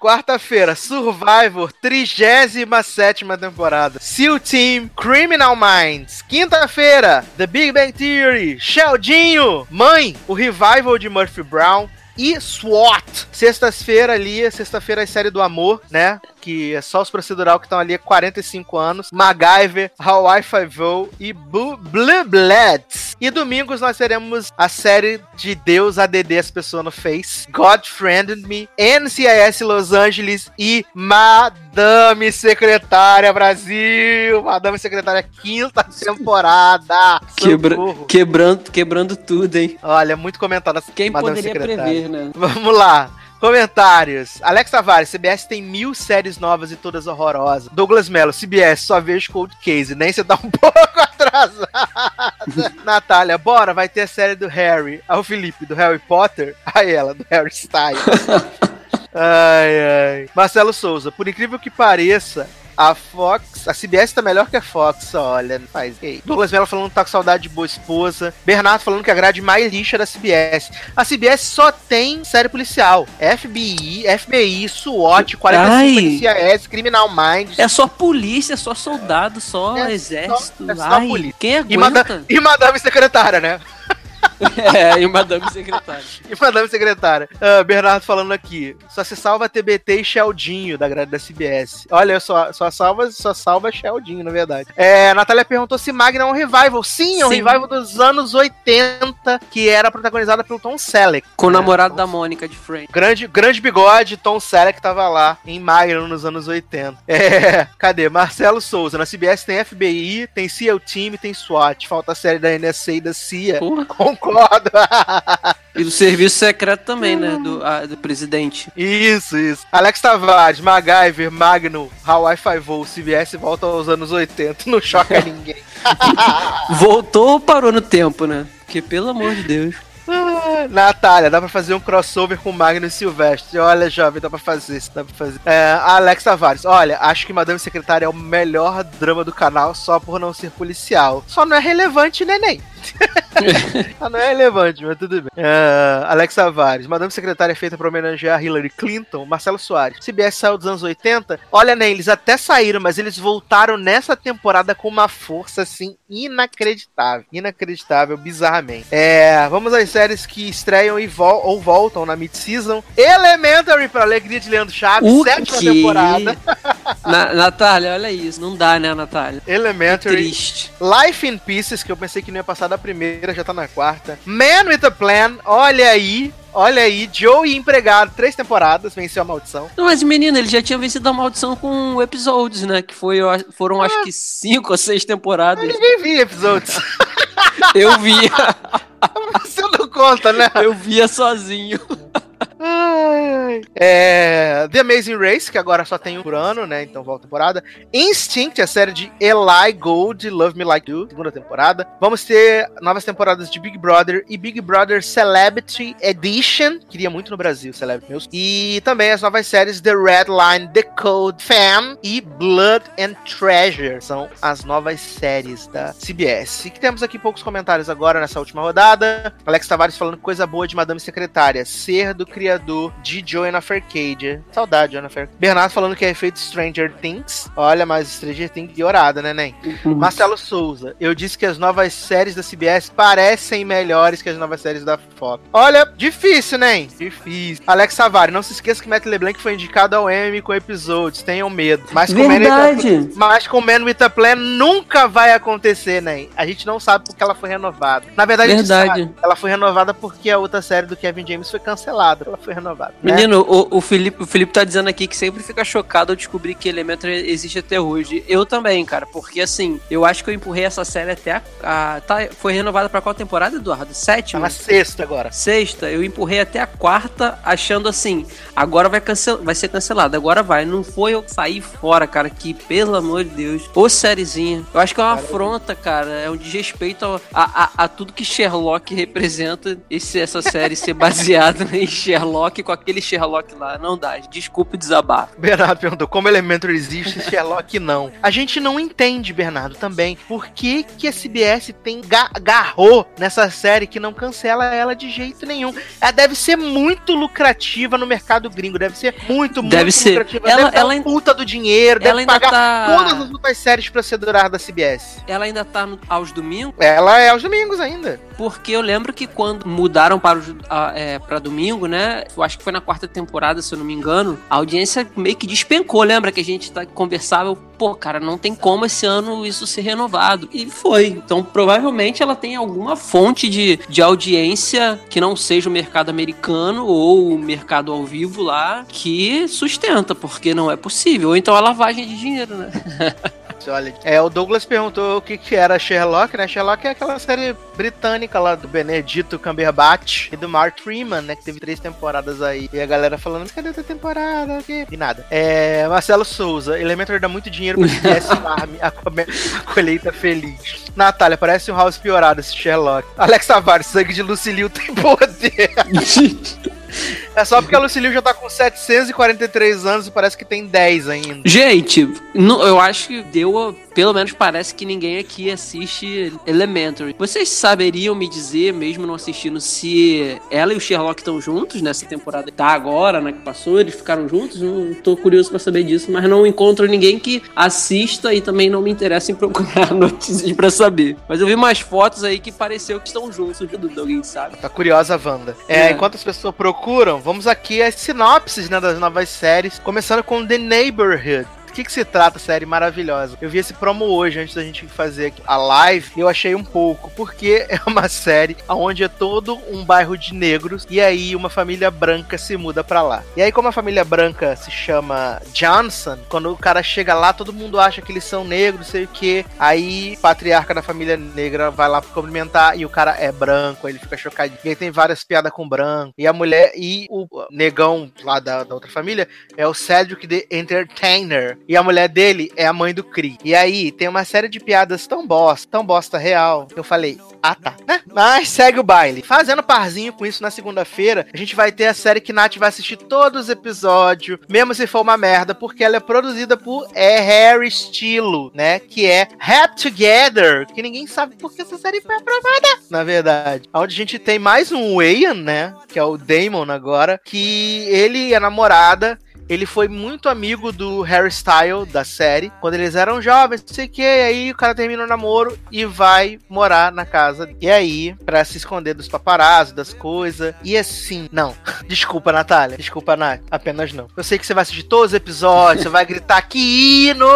Quarta-feira, Survivor, 37 temporada. SEAL Team, Criminal Minds. Quinta-feira, The Big Bang Theory, Sheldinho, Mãe, o Revival de Murphy Brown. E SWAT. Sexta-feira ali, sexta-feira a série do amor, né? Que é só os procedural que estão ali há 45 anos. MacGyver, Hawaii Five-O e Bu- Blue Bloods. E domingos nós teremos a série de Deus ADD as pessoas no Face. God Friended Me, NCIS Los Angeles e Madame Secretária Brasil. Madame Secretária, quinta temporada. Quebra- quebrando, quebrando tudo, hein? Olha, muito comentado Quem Madame poderia Secretária. prever, né? Vamos lá. Comentários. Alex Tavares, CBS tem mil séries novas e todas horrorosas. Douglas Mello, CBS, só vejo Cold Case. Nem você tá um pouco atrasada. Natália, bora, vai ter a série do Harry. Ah, o Felipe, do Harry Potter. Aí ela, do Harry Styles. Ai, ai. Marcelo Souza, por incrível que pareça, A Fox, a CBS tá melhor que a Fox, olha, faz. Ei. Douglas Mello falando que tá com saudade de boa esposa. Bernardo falando que a grade mais lixa é da CBS. A CBS só tem série policial. FBI, FBI, SWAT, 45 Ai. NCIS, Criminal Minds. É só polícia, só soldado, só É exército. só- é só Ai, polícia. Quem E, aguenta? e Madame Secretária, né? é, e Madame Secretária. E Madame Secretária. Ah, Bernardo falando aqui. Só se salva TBT e Sheldinho da grade da CBS. Olha, só, só salva, só salva Sheldinho, na verdade. É, Natália perguntou se Magna é um revival. Sim, é um Sim. revival dos anos 80, que era protagonizada pelo Tom Selleck. Com o É, namorado Tom da Mônica de Friends. Grande, grande bigode, Tom Selleck tava lá em Magnum nos anos 80. É, cadê? Marcelo Souza. Na CBS tem FBI, tem SEAL Team, tem SWAT. Falta a série da NSA e da CIA. Porra. Concordo. E do serviço secreto também, né? Do, a- do presidente. isso, isso. Alex Tavares, MacGyver, Magnum, Hawaii Five-O, CBS volta aos anos 80. Não choca ninguém. Voltou ou parou no tempo, né? Porque, pelo amor de Deus. Ah, Natália, dá pra fazer um crossover com Magnum e Silvestre. Olha, jovem, dá pra fazer isso, dá pra fazer. É, Alex Tavares, olha, acho que Madame Secretária é o melhor drama do canal só por não ser policial. Só não é relevante, neném. Só não é relevante, mas tudo bem. É, Alex Tavares, Madame Secretária é feita pra homenagear Hillary Clinton, Marcelo Soares. CBS saiu dos anos 80. Olha, né, eles até saíram, mas eles voltaram nessa temporada com uma força, assim, inacreditável. Inacreditável, bizarramente. É, vamos às séries que estreiam e vol ou voltam na mid-season. Elementary, pra alegria de Leandro Chaves, O sétima quê? temporada. Na- Natália, olha isso. Não dá, né, Natália? Elementary. Triste. Life in Pieces, que eu pensei que não ia passar da primeira, já tá na quarta. Man with a Plan, olha aí, olha aí. Joey Empregado, três temporadas, venceu a maldição. Não, mas menino, ele já tinha vencido a maldição com episódios, né? Que foi, eu foram acho que cinco ou seis temporadas. Ninguém viu episódios. Eu via, Você não conta, né? eu via sozinho. Ai. É, The Amazing Race, que agora só tem um por ano, né? Então volta temporada. Instinct, a série de Eli Gold, Love Me Like You, segunda temporada. Vamos ter novas temporadas de Big Brother e Big Brother Celebrity Edition. Queria muito no Brasil, Celebrity News. E também as novas séries The Red Line, The Code Fam e Blood and Treasure. São as novas séries da CBS. E que temos aqui poucos comentários agora nessa última rodada. Alex Tavares falando coisa boa de Madame Secretária. Ser do criador de Joanna Arcadia. Saudade, Joanna Arcadia. Bernardo falando que é efeito Stranger Things. Olha, mas Stranger Things piorada, né, Nen? Marcelo Souza. Eu disse que as novas séries da CBS parecem melhores que as novas séries da Fox. Olha, difícil, Nen? Difícil. Alex Savari, não se esqueça que Matt LeBlanc foi indicado ao Emmy com episódios. Tenham medo. Mas com a- Verdade. mas com Man with a Plan nunca vai acontecer, né? A gente não sabe porque ela foi renovada. Na verdade, a gente Verdade. sabe. Ela foi renovada porque a outra série do Kevin James foi cancelada. Ela foi renovada. né? Menino, o, o, Felipe, o Felipe tá dizendo aqui que sempre fica chocado ao descobrir que Elementary existe até hoje. Eu também, cara, porque assim, eu acho que eu empurrei essa série até a. a- tá, foi renovada pra qual temporada, Eduardo? Tá Sétima? na sexta agora. Sexta, eu empurrei até a quarta, achando assim, agora vai, cancel... vai ser cancelado, agora vai. Não foi eu sair fora, cara, que pelo amor de Deus. Ô sériezinha. Eu acho que é uma afronta, cara. É um desrespeito ao- a, a, a tudo que Sherlock representa. Esse, essa série ser baseada em Sherlock com aquele Sherlock lá. Não dá. Desculpa o desabafo. Bernardo perguntou como Elementary existe e Sherlock não. A gente não entende, Bernardo, também. Por que, que a CBS tem ga garrou nessa série que não cancela ela de jeito nenhum? Ela deve ser muito lucrativa no mercado gringo. Deve ser muito, Deve muito ser. lucrativa. Ela- deve ela ainda- puta do dinheiro. ela Deve pagar tá- todas as outras séries proceduradas da CBS. Ela ainda tá no- aos domingos, Ela é aos domingos ainda. porque eu lembro que quando mudaram para, a- é, para domingo, né? Eu acho que foi na quarta temporada, se eu não me engano, a audiência meio que despencou. Lembra que a gente tá, conversava, pô, cara, não tem como esse ano isso ser renovado. E foi. Então, provavelmente ela tem alguma fonte de, de audiência que não seja o mercado americano ou o mercado ao vivo lá que sustenta, porque não é possível. Ou então a lavagem de dinheiro, né? Olha, é, o Douglas perguntou o que, que era Sherlock, né? Sherlock é aquela série britânica lá do Benedito Cumberbatch e do Mark Freeman, né? Que teve três temporadas aí. E a galera falando, cadê outra temporada? aqui?" E nada. É, Marcelo Souza, Elementor dá muito dinheiro pra Farm, a, a colheita feliz. Natália, parece um house piorado esse Sherlock. Alex Tavares, sangue de Lucilio tem poder. É só porque a Lucille já tá com 743 anos e parece que tem 10 ainda. Gente, eu acho que deu. Pelo menos parece que ninguém aqui assiste Elementary. Vocês saberiam me dizer, mesmo não assistindo, se ela e o Sherlock estão juntos nessa temporada que tá agora, né? Que passou, eles ficaram juntos? Não tô curioso para saber disso, mas não encontro ninguém que assista e também não me interessa em procurar notícias para saber. Mas eu vi umas fotos aí que pareceu que estão juntos, alguém sabe? Tá curiosa, Wanda. É, é. enquanto as pessoas procuram, vamos aqui às sinopses né, das novas séries, começando com The Neighborhood. Do que, que se trata, série maravilhosa? Eu vi esse promo hoje, antes da gente fazer a live, e eu achei um pouco, porque é uma série onde é todo um bairro de negros, e aí uma família branca se muda para lá. E aí, como a família branca se chama Johnson, quando o cara chega lá, todo mundo acha que eles são negros, sei o que. Aí, patriarca da família negra vai lá cumprimentar, e o cara é branco, ele fica chocado. E aí tem várias piadas com branco. E a mulher, e o negão lá da, da outra família, é o Cedric the Entertainer e a mulher dele é a mãe do Cree. E aí tem uma série de piadas tão bosta, tão bosta real. Eu falei, ah tá. Né? Mas segue o baile. Fazendo parzinho com isso na segunda-feira, a gente vai ter a série que Nath vai assistir todos os episódios, mesmo se for uma merda, porque ela é produzida por é Harry Estilo, né? Que é Happy Together, que ninguém sabe por que essa série foi aprovada, na verdade. Onde a gente tem mais um Wayne, né? Que é o Damon agora, que ele e a namorada ele foi muito amigo do Harry Style da série, quando eles eram jovens, não sei o que, aí o cara termina o namoro e vai morar na casa. E aí, para se esconder dos paparazzi, das coisas. E assim, não. Desculpa, Natália. Desculpa, Nath. Apenas não. Eu sei que você vai assistir todos os episódios, você vai gritar que hino!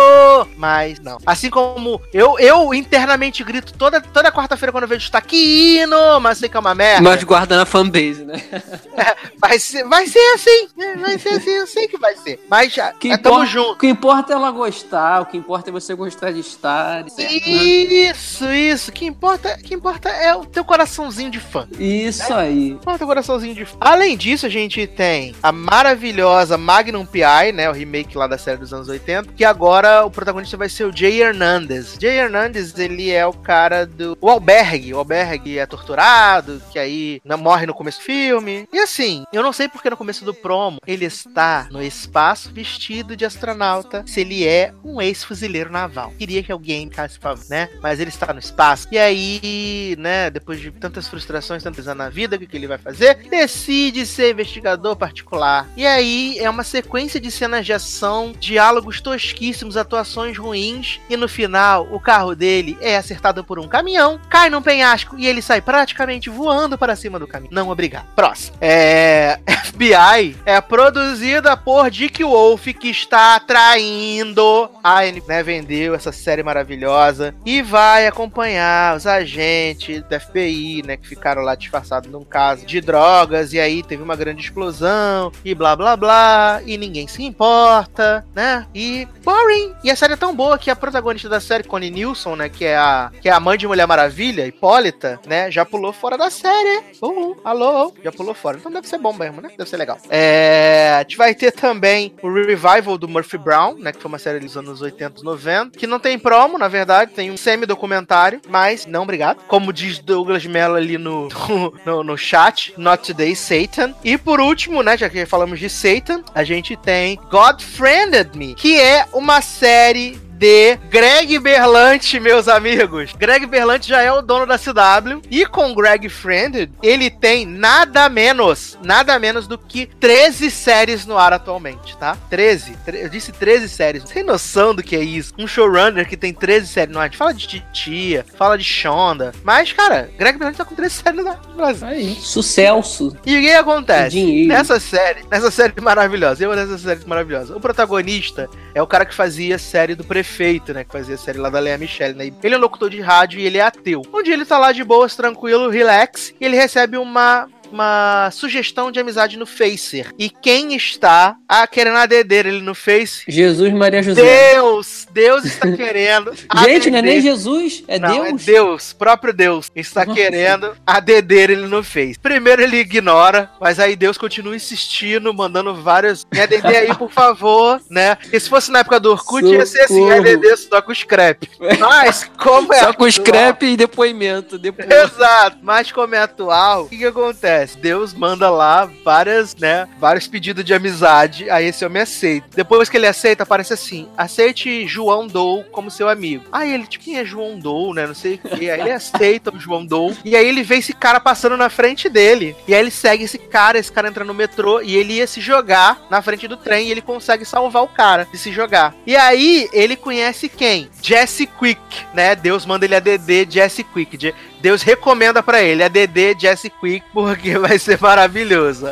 Mas não. Assim como eu, eu internamente grito toda, toda quarta-feira quando eu vejo está que hino, mas sei que é uma merda. Mas guarda na fanbase, né? É, vai, ser, vai ser assim. Né? Vai ser assim, eu sei que vai vai ser. Mas já que é, tamo junto. O que importa é ela gostar, o que importa é você gostar de estar. Certo, né? isso, né? isso. O que importa, que importa é o teu coraçãozinho de fã. Isso né? aí. O teu coraçãozinho de fã. Além disso, a gente tem a maravilhosa Magnum P.I., né? O remake lá da série dos anos 80. Que agora o protagonista vai ser o Jay Hernandez. Jay Hernandez, ele é o cara do. O Albergue. O Albergue é torturado, que aí morre no começo do filme. E assim, eu não sei porque no começo do promo ele está no espaço vestido de astronauta se ele é um ex-fuzileiro naval. Queria que alguém ficasse né? Mas ele está no espaço. E aí, né, depois de tantas frustrações, tantas anos na vida, o que, que ele vai fazer? Decide ser investigador particular. E aí é uma sequência de cenas de ação, diálogos tosquíssimos, atuações ruins. E no final, o carro dele é acertado por um caminhão, cai num penhasco e ele sai praticamente voando para cima do caminhão. Não, obrigado. Próximo. É. FBI é produzida por Dick Wolf, que está traindo a né, vendeu essa série maravilhosa e vai acompanhar os agentes da FBI, né, que ficaram lá disfarçados num caso de drogas e aí teve uma grande explosão e blá blá blá e ninguém se importa, né? E boring. E a série é tão boa que a protagonista da série, Connie Nilsson, né, que é a que é a mãe de Mulher Maravilha, Hipólita, né, já pulou fora da série. Uhul, alô, já pulou fora. Então deve ser bom mesmo, né? Deve ser legal. É, a gente vai ter também também o revival do Murphy Brown, né? Que foi uma série dos anos 80 e 90. Que não tem promo, na verdade, tem um semi-documentário, mas não, obrigado. Como diz Douglas Mello ali no, no, no, chat, Not Today Satan. E por último, né? Já que falamos de Satan, a gente tem God Friended Me, que é uma série de Greg Berlanti, meus amigos. Greg Berlanti já é o dono da CW e com Greg Friend, ele tem nada menos, nada menos do que 13 séries no ar atualmente, tá? 13. Eu disse 13 séries. Tem noção do que é isso? Um showrunner que tem 13 séries no ar. A gente fala de Titia, fala de Shonda, mas, cara, Greg Berlanti tá com 13 séries no Brasil. Aí, sucesso. E o que acontece? Nessa série, nessa série maravilhosa, eu nessa série maravilhosa, o protagonista é o cara que fazia a série do Prefeito Prefeito, né? Que fazia a série lá da Leia Michelle, né? Ele é um locutor de rádio e ele é ateu. Um dia ele tá lá de boas, tranquilo, relax, e ele recebe uma uma sugestão de amizade no Facer. E quem está a querendo aderir ele no Face? Jesus Maria José. Deus! Deus está querendo. Gente, não é nem Jesus, é não, Deus. É Deus, próprio Deus, está Nossa. querendo a DD ele não fez. Primeiro ele ignora, mas aí Deus continua insistindo, mandando várias. Me ADD aí, por favor, né? E se fosse na época do Orkut, Socorro. ia ser assim: ADD só com scrap. Mas, como é. Só com scrap e depoimento. Depois. Exato. Mas como é atual, o que, que acontece? Deus manda lá várias, né? Vários pedidos de amizade. Aí esse homem aceita. Depois que ele aceita, aparece assim: aceite João Dou como seu amigo. Aí ele, tipo, quem é João Dou, né? Não sei o que. Aí ele aceita o João Dou. E aí ele vê esse cara passando na frente dele. E aí ele segue esse cara, esse cara entra no metrô e ele ia se jogar na frente do trem e ele consegue salvar o cara de se jogar. E aí ele conhece quem? Jesse Quick, né? Deus manda ele a DD Jesse Quick. Deus recomenda para ele a DD Jesse Quick, porque vai ser maravilhoso.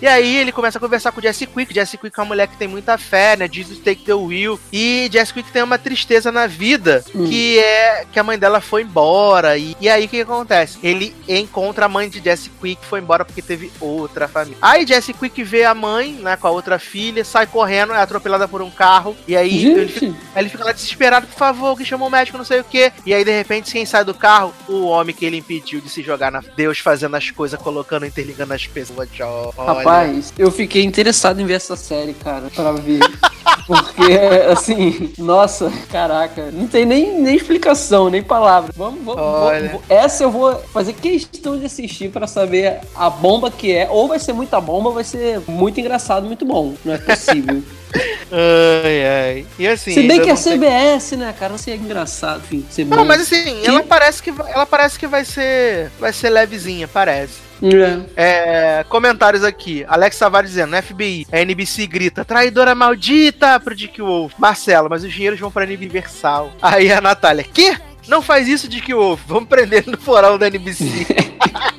E aí ele começa a conversar com o Jesse Quick. Jesse Quick é uma mulher que tem muita fé, né? Jesus take the will. E Jesse Quick tem uma tristeza na vida, hum. que é que a mãe dela foi embora. E, e aí o que, que, acontece? Ele encontra a mãe de Jesse Quick, foi embora porque teve outra família. Aí Jesse Quick vê a mãe, né, com a outra filha, sai correndo, é atropelada por um carro. E aí ele fica, ele fica, lá desesperado, por favor, que chamou o médico, não sei o que. E aí, de repente, quem sai do carro? O homem que ele impediu de se jogar na Deus fazendo as coisas, colocando, interligando as pessoas. Rapaz, eu fiquei interessado em ver essa série, cara, pra ver. Porque, assim, nossa, caraca, não tem nem, nem explicação, nem palavra. Vamos, vamos, vamos, Essa eu vou fazer questão de assistir para saber a bomba que é. Ou vai ser muita bomba, ou vai ser muito engraçado, muito bom. Não é possível. ai, ai. E assim. Se bem que é CBS, né, cara? Não sei, é engraçado, enfim. Não, mas assim, que... ela parece que ela parece que vai ser. Vai ser levezinha, parece. É. É, comentários aqui. Alex Tavares dizendo, FBI, a NBC grita, traidora maldita pro Dick Wolf. Marcelo, mas os dinheiros vão pra Universal. Aí a Natália, que? Não faz isso, Dick Wolf. Vamos prender no foral da NBC.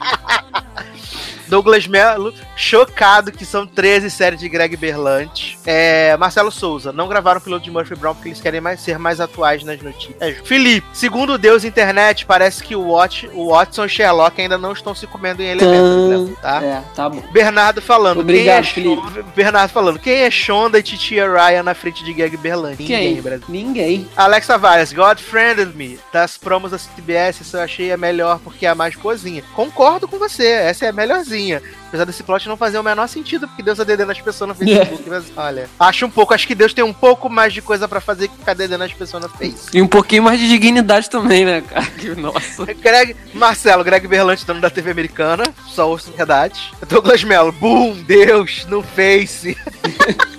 Douglas Melo, chocado que são 13 séries de Greg Berlanti. É, Marcelo Souza, não gravaram o piloto de Murphy Brown porque eles querem mais, ser mais atuais nas notícias. É, Felipe, segundo Deus Internet, parece que o, Watch, o Watson e Sherlock ainda não estão se comendo em elementos, né, tá? É, tá bom. Bernardo falando. Obrigado, quem é Felipe. Bernardo falando, quem é Shonda e Titia Ryan na frente de Greg Berlanti? Ninguém, Brasil. Ninguém. Alexa Vargas, God Friended Me, das promos da CBS, eu achei a melhor porque é a mais cozinha. Concordo com você, essa é a melhorzinha sozinha. Apesar desse plot não fazer o menor sentido, porque Deus tá dedendo as pessoas no Facebook. Mas, olha, acho um pouco, acho que Deus tem um pouco mais de coisa pra fazer que ficar dedendo as pessoas no Facebook. E um pouquinho mais de dignidade também, né, cara? Nossa. Greg, Marcelo, Greg Berlante, dono da TV americana, só ouço verdade. Douglas Mello, boom, Deus, no Face.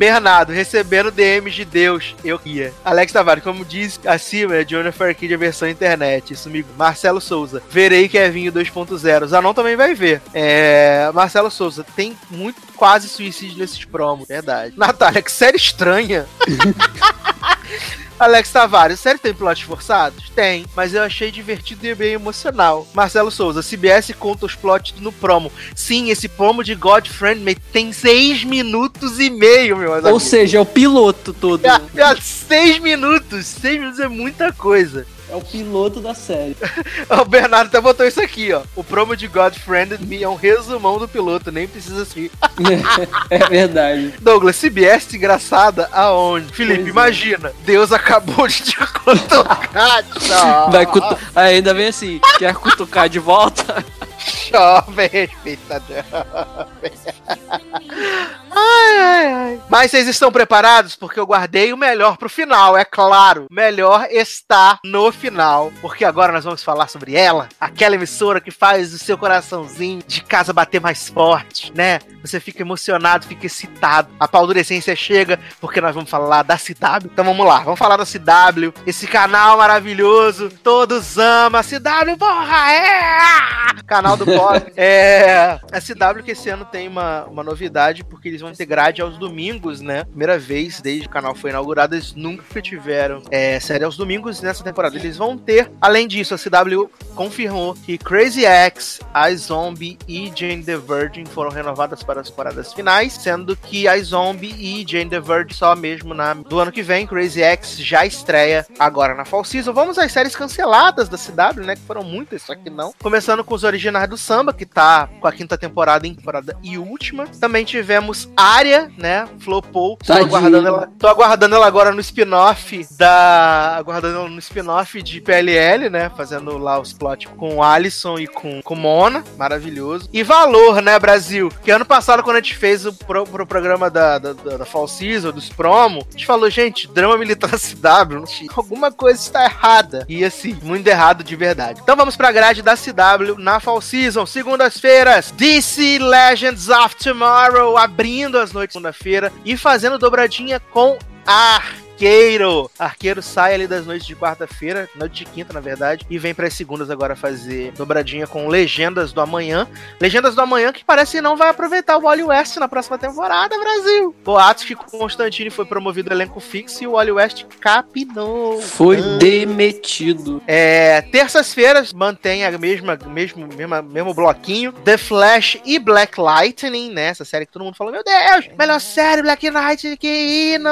Bernardo, recebendo DMs de Deus, eu ia. Alex Tavares, como diz acima, é Jennifer Kid a versão internet. Isso me. Marcelo Souza, verei Kevinho 2.0. Zanon também vai ver. É... Marcelo Souza, tem muito quase suicídio nesses promos, verdade. Natália, que série estranha. Alex Tavares, sério tem plots forçados? Tem, mas eu achei divertido e bem emocional. Marcelo Souza, CBS conta os plots no promo. Sim, esse promo de God Friend tem seis minutos e meio, meu amigo. Ou seja, é o piloto todo. É, é, seis minutos. Seis minutos é muita coisa. É o piloto da série. o Bernardo até botou isso aqui, ó. O promo de God Friended Me é um resumão do piloto, nem precisa assistir. é verdade. Douglas, CBS engraçada aonde? Felipe, pois é. imagina. É. Deus acabou de te cutucar. Vai cutu... Ainda vem assim, quer cutucar de volta? Jovem respeitador. Ai, ai, ai. Mas vocês estão preparados? Porque eu guardei o melhor pro final, é claro. Melhor está no final. Porque agora nós vamos falar sobre ela. Aquela emissora que faz o seu coraçãozinho de casa bater mais forte, né? Você fica emocionado, fica excitado. A paldurecência chega porque nós vamos falar da CW. Então vamos lá, vamos falar da CW. Esse canal maravilhoso. Todos amam a CW, porra! É! Canal do É. A CW que esse ano tem uma, uma novidade porque eles vão ter grade aos domingos, né? Primeira vez desde que o canal foi inaugurado, eles nunca tiveram é, série aos domingos nessa temporada. Eles vão ter, além disso, a CW confirmou que Crazy X, iZombie e Jane the Virgin foram renovadas para as temporadas finais, sendo que iZombie e Jane the Virgin só mesmo na do ano que vem. Crazy X já estreia agora na Fall Season. Vamos às séries canceladas da CW, né? Que foram muitas, só que não. Começando com os originais do samba, que tá com a quinta temporada em temporada e última. Também tivemos Área, né? Flopou. Tô aguardando, ela, tô aguardando ela agora no spin-off da. Aguardando ela no spin-off de PLL, né? Fazendo lá os plot com o Alisson e com, com Mona. Maravilhoso. E Valor, né, Brasil? Que ano passado, quando a gente fez o pro, pro programa da, da, da Fall Season, dos promo, a gente falou, gente, drama militar CW, alguma coisa está errada. E assim, muito errado de verdade. Então vamos pra grade da CW na Fall Season, segundas-feiras, DC Legends of Tomorrow, abrindo as noites segunda-feira e fazendo dobradinha com Ar Arqueiro. Arqueiro sai ali das noites de quarta-feira, noite de quinta, na verdade, e vem para as segundas agora fazer dobradinha com Legendas do Amanhã. Legendas do Amanhã que parece que não vai aproveitar o Wally West na próxima temporada, Brasil. Boatos que Constantine foi promovido ao elenco fixo e o Wally West capinou. Foi ah. demitido. É, terças-feiras mantém a mesma, mesmo, mesma, mesmo bloquinho. The Flash e Black Lightning, né? Essa série que todo mundo falou, meu Deus, melhor série Black Lightning que hino!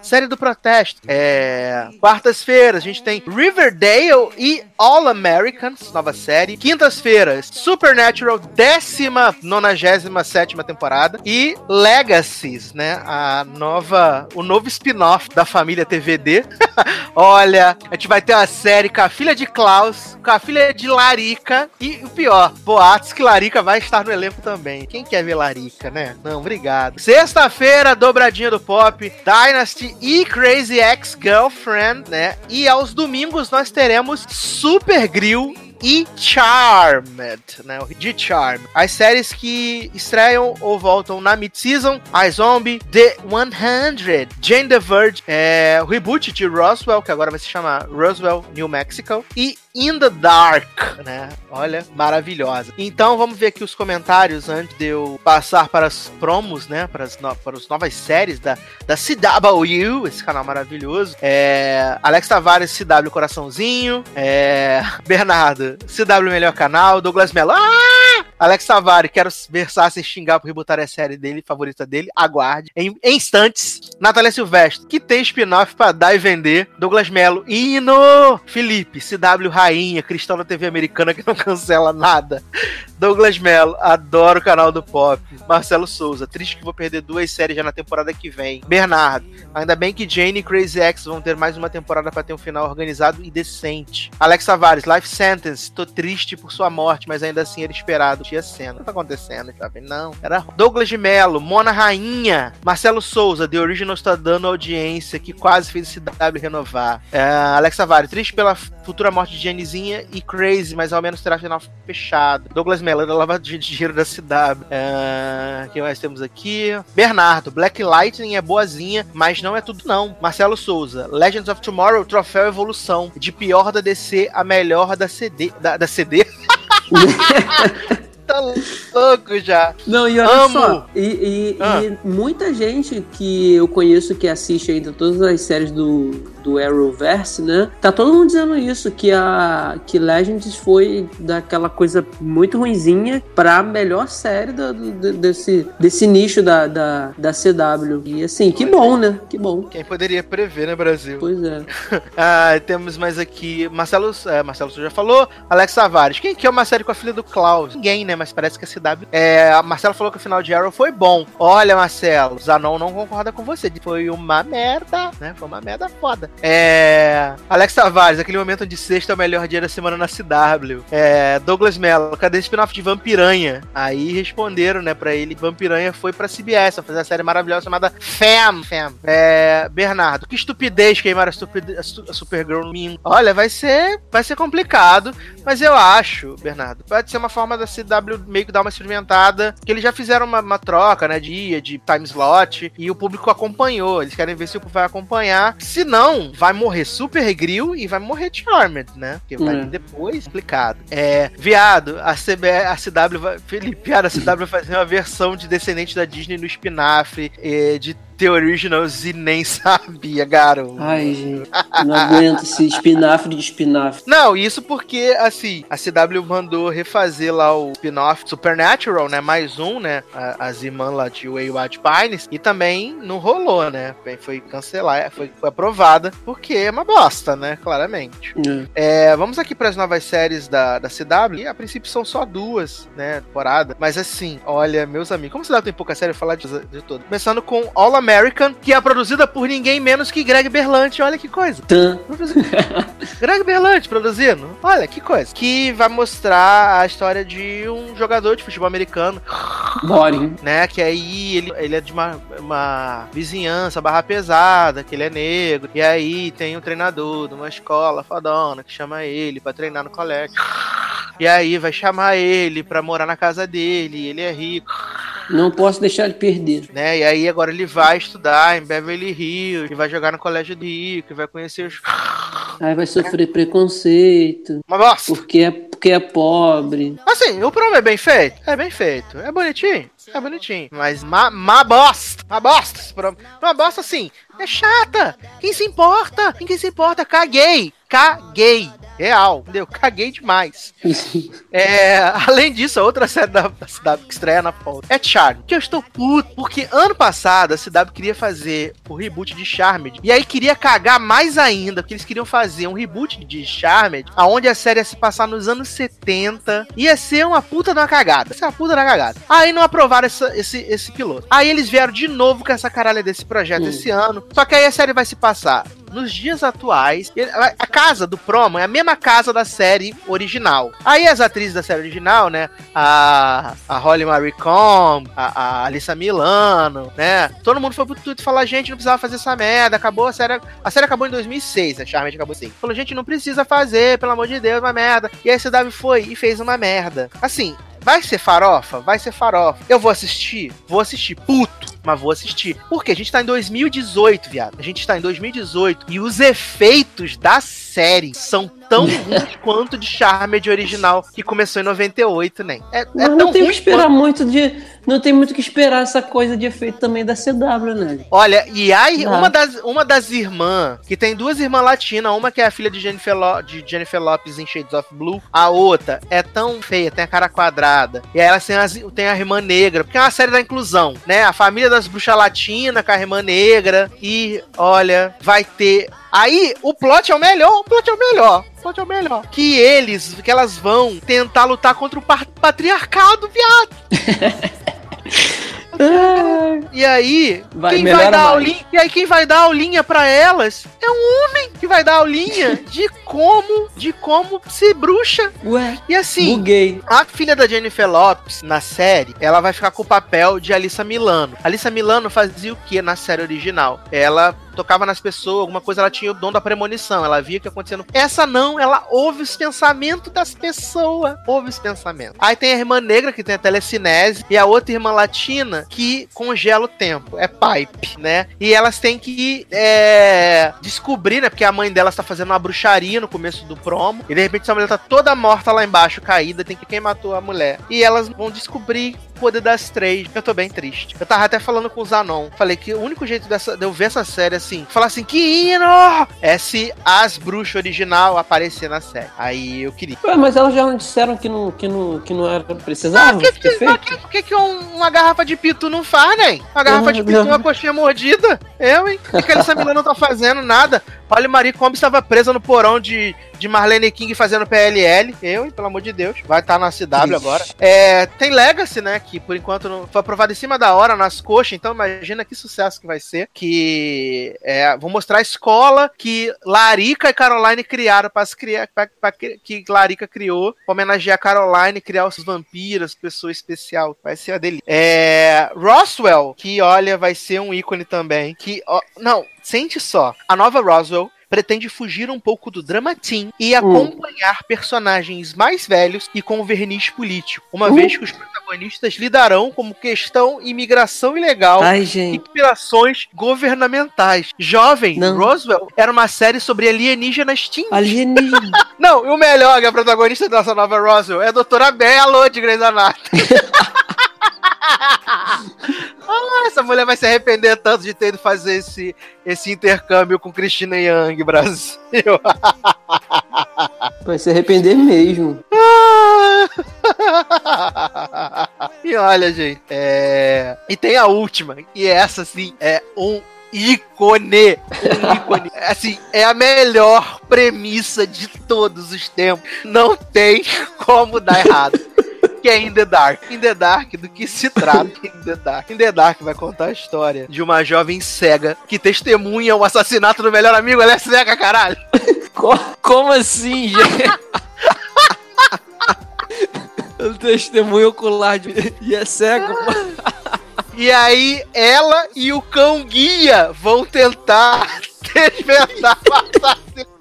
Série do protesto é, Quartas-feiras, a gente tem Riverdale e All Americans, nova série. Quintas-feiras, Supernatural, décima, nonagésima sétima temporada. E Legacies, né? A nova, o novo spin-off da família TVD. Olha, a gente vai ter uma série com a filha de Klaus, com a filha de Larica. E o pior, boatos que Larica vai estar no elenco também. Quem quer ver Larica, né? Não, obrigado. Sexta-feira, dobradinha do pop, Dynasty e Crazy Ex-Girlfriend, né? E aos domingos nós teremos Grill e Charmed, né? De Charm. As séries que estreiam ou voltam na mid-season, iZombie, The 100, Jane the Virgin, é, o reboot de Roswell, que agora vai se chamar Roswell, New Mexico, e In the Dark, né? Olha, maravilhosa. Então vamos ver aqui os comentários antes de eu passar para as promos, né? Para as, no, para as novas séries da, da CW, esse canal maravilhoso. É, Alex Tavares, CW Coraçãozinho. É, Bernardo, CW Melhor Canal, Douglas Mello. Ah! Alex Savari, quero ver Sassi xingar por rebotar a série dele, favorita dele. Aguarde. Em, em instantes. Natália Silvestre, que tem spin-off pra dar e vender. Douglas Mello. Hino! Felipe, CW Rainha, Cristão da TV americana que não cancela nada. Douglas Mello, adoro o canal do Pop. Marcelo Souza, triste que vou perder duas séries já na temporada que vem. Bernardo, ainda bem que Jane e Crazy X vão ter mais uma temporada para ter um final organizado e decente. Alex Tavares, Life Sentence, tô triste por sua morte, mas ainda assim era esperado tinha cena. O que tá acontecendo, sabe? Não. Era Douglas de Mello, Mona Rainha, Marcelo Souza, The Original está dando audiência, que quase fez o CW renovar. É, Alex Savari, triste pela futura morte de Janezinha e Crazy, mas ao menos terá final fechado. Douglas Mello, da lava de dinheiro da CW. É, que mais temos aqui? Bernardo, Black Lightning é boazinha, mas não é tudo não. Marcelo Souza, Legends of Tomorrow, troféu evolução. De pior da DC a melhor da CD. Da, da CD? tá louco já. Não, e olha Amo. só, e, e, ah. e, muita gente que eu conheço que assiste ainda todas as séries do, do Arrowverse, né? Tá todo mundo dizendo isso, que a que Legends foi daquela coisa muito ruinzinha pra melhor série do, do, desse, desse nicho da, da, da CW. E assim, que bom, né? Que bom. Quem poderia prever, né, Brasil? Pois é. ah, temos mais aqui, Marcelo, é, Marcelo já falou, Alex Tavares. Quem que é uma série com a filha do Klaus? Ninguém, né? Mas parece que a CW... É, a Marcelo falou que o final de Arrow foi bom. Olha, Marcelo, Zanon não concorda com você. Foi uma merda, né? Foi uma merda foda. É. Alex Tavares, aquele momento de sexta é o melhor dia da semana na CW. É. Douglas Mello, cadê esse spin-off de Vampiranha? Aí responderam, né, pra ele Vampiranha foi pra CBS, a fazer uma série maravilhosa chamada Fam. Fam. É. Bernardo, que estupidez queimar a, a Supergirl no mim. Olha, vai ser. Vai ser complicado, mas eu acho, Bernardo, pode ser uma forma da CW meio que dar uma experimentada. Que eles já fizeram uma, uma troca, né, de dia, de time slot, e o público acompanhou. Eles querem ver se o público vai acompanhar. Se não, vai morrer Super Grill e vai morrer Charmed, né? Porque vai vir depois, explicado. É, viado, a, CB, a CW vai. Felipe, viado, a CW vai fazer uma versão de Descendente da Disney no spin-off, é, de The Originals e nem sabia, garoto. Ai, gente. Não aguento esse espinafre de espinafre. Não, isso porque, assim, a CW mandou refazer lá o spin-off Supernatural, né? Mais um, né? A- As irmãs lá de Wayward Pines. E também não rolou, né? Foi cancelada, foi, foi aprovada, porque é uma bosta, né? Claramente. É. É, vamos aqui para as novas séries da, da CW. E a princípio são só duas, né? Temporada. Mas assim, olha, meus amigos, como a CW tem pouca série, eu vou falar de, de todo. Começando com All American, que é produzida por ninguém menos que Greg Berlanti. Olha que coisa. Greg Berlanti produzindo. Olha que coisa. Que vai mostrar a história de um jogador de futebol americano, Boring. né? Que aí ele, ele é de uma, uma vizinhança barra pesada, que ele é negro. E aí tem um treinador de uma escola fodona que chama ele pra treinar no colégio. E aí vai chamar ele pra morar na casa dele. Ele é rico, Não posso deixar ele perder. né? E aí agora ele vai estudar em Beverly Hills. E vai jogar no colégio de rico. E vai conhecer os. Aí vai sofrer preconceito. Uma bosta. Porque é, porque é pobre. Assim, o promo é bem feito? É bem feito. É bonitinho? É bonitinho. Mas ma, ma bosta. Uma bosta. Uma bosta assim. É chata. Quem se importa? Quem se importa? Caguei. Caguei. Real. Entendeu? Caguei demais. É, além disso, a outra série da, da CW que estreia na Fox é Charmed. Que eu estou puto, porque ano passado a CW queria fazer o reboot de Charmed. E aí queria cagar mais ainda, porque eles queriam fazer um reboot de Charmed, aonde a série ia se passar nos anos 70. Ia ser uma puta de uma cagada. Ia ser uma puta da cagada. Aí não aprovaram essa- esse, esse piloto. Aí eles vieram de novo com essa caralha desse projeto Hum. esse ano. Só que aí a série vai se passar nos dias atuais. A casa do promo é a mesma casa da série original. Aí as atrizes da série original, né? A, a Holly Marie Combs, a, a Alissa Milano, né? Todo mundo foi pro Twitter falar, gente, não precisava fazer essa merda. Acabou a série. A série acabou em 2006, a Charmed acabou assim. Falou, gente, não precisa fazer, pelo amor de Deus, uma merda. E aí a CW foi e fez uma merda. Assim, Vai ser farofa? Vai ser farofa. Eu vou assistir? Vou assistir. Puto. Mas vou assistir. Porque a gente tá em 2018, viado. A gente tá em 2018. E os efeitos da são tão ruins quanto de Charmed original que começou em 98, nem. É, é Mas tão não tem que esperar quanto- muito de. Não tem muito o que esperar essa coisa de efeito também da CW, né? Olha, e aí, Não. uma das, uma das irmãs, que tem duas irmãs latinas, uma que é a filha de Jennifer, Lo- de Jennifer Lopes em Shades of Blue, a outra é tão feia, tem a cara quadrada. E aí elas têm, as- tem a irmã negra, porque é uma série da inclusão, né? A família das bruxas latinas com a irmã negra. E, olha, vai ter. Aí, o plot é o melhor, o plot é o melhor. O plot é o melhor. Que eles, que elas vão tentar lutar contra o patriarcado, viado. E aí, Vai, quem vai dar mais. aulinha, e aí quem vai dar aulinha pra elas é um homem que vai dar aulinha de como, de como ser bruxa. Ué, E assim, buguei. a filha da Jennifer Lopes, na série, ela vai ficar com o papel de Alissa Milano. Alissa Milano fazia o que na série original? Ela tocava nas pessoas, alguma coisa, ela tinha o dom da premonição, ela via o que acontecia. no- Essa não, ela ouve os pensamentos das pessoas. Ouve os pensamentos. Aí tem a irmã negra, que tem a telecinese, e a outra irmã latina, que congela o tempo. É pipe, né? E elas têm que é, descobrir, né? Porque a mãe delas tá fazendo uma bruxaria no começo do promo, e de repente essa mulher tá toda morta lá embaixo, caída, tem que quem matou a mulher. E elas vão descobrir poder das três. Eu tô bem triste. Eu tava até falando com o Zanon. Falei que o único jeito dessa, de eu ver essa série assim, falar assim, que hino! É se as bruxas original aparecer na série. Aí eu queria. Ué, mas elas já não disseram que não, que não, que não era precisava Ah, que, que, feito? que, que, que um- uma garrafa de pitu não faz, né? Uma garrafa de Não, pitu e não. uma coxinha mordida? Eu, hein? O que, que a não tá fazendo? Nada. Olha, Marie Combs estava presa no porão de, de Marlene King fazendo PLL. Eu, hein? Pelo amor de Deus. Vai estar na CW agora. É, tem Legacy, né? Que por enquanto não foi aprovado em cima da hora nas coxas. Então imagina que sucesso que vai ser. Que é, vou mostrar a escola que Larica e Caroline criaram para criar, pra, pra que Larica criou pra homenagear Caroline, criar os vampiros, pessoa especial. Vai ser a delícia. É, Roswell, que olha, vai ser um ícone também. Que, ó, não, sente só. A nova Roswell pretende fugir um pouco do drama teen e acompanhar personagens mais velhos e com verniz político, uma Uh. vez que os protagonistas lidarão como questão imigração ilegal Ai, e inspirações governamentais. Jovem, Não. Roswell era uma série sobre alienígenas teen. Alienígena. Não, e o melhor, que a protagonista dessa nova Roswell é a Doutora Belo de Grey's Anatomy. ah, essa mulher vai se arrepender tanto de ter ido fazer esse, esse intercâmbio com Cristina Young, Brasil. Vai se arrepender mesmo. e olha, gente, é... e tem a última, e essa, assim, é um ícone. Um ícone. Assim, é a melhor premissa de todos os tempos. Não tem como dar errado. Que é In the Dark. In the Dark, do que se trata In the Dark? In the Dark vai contar a história de uma jovem cega que testemunha o assassinato do melhor amigo. Ela é cega, caralho. Como assim, gente? Eu testemunho ocular de... e é cego. E aí ela e o cão guia vão tentar desvendar o assassinato.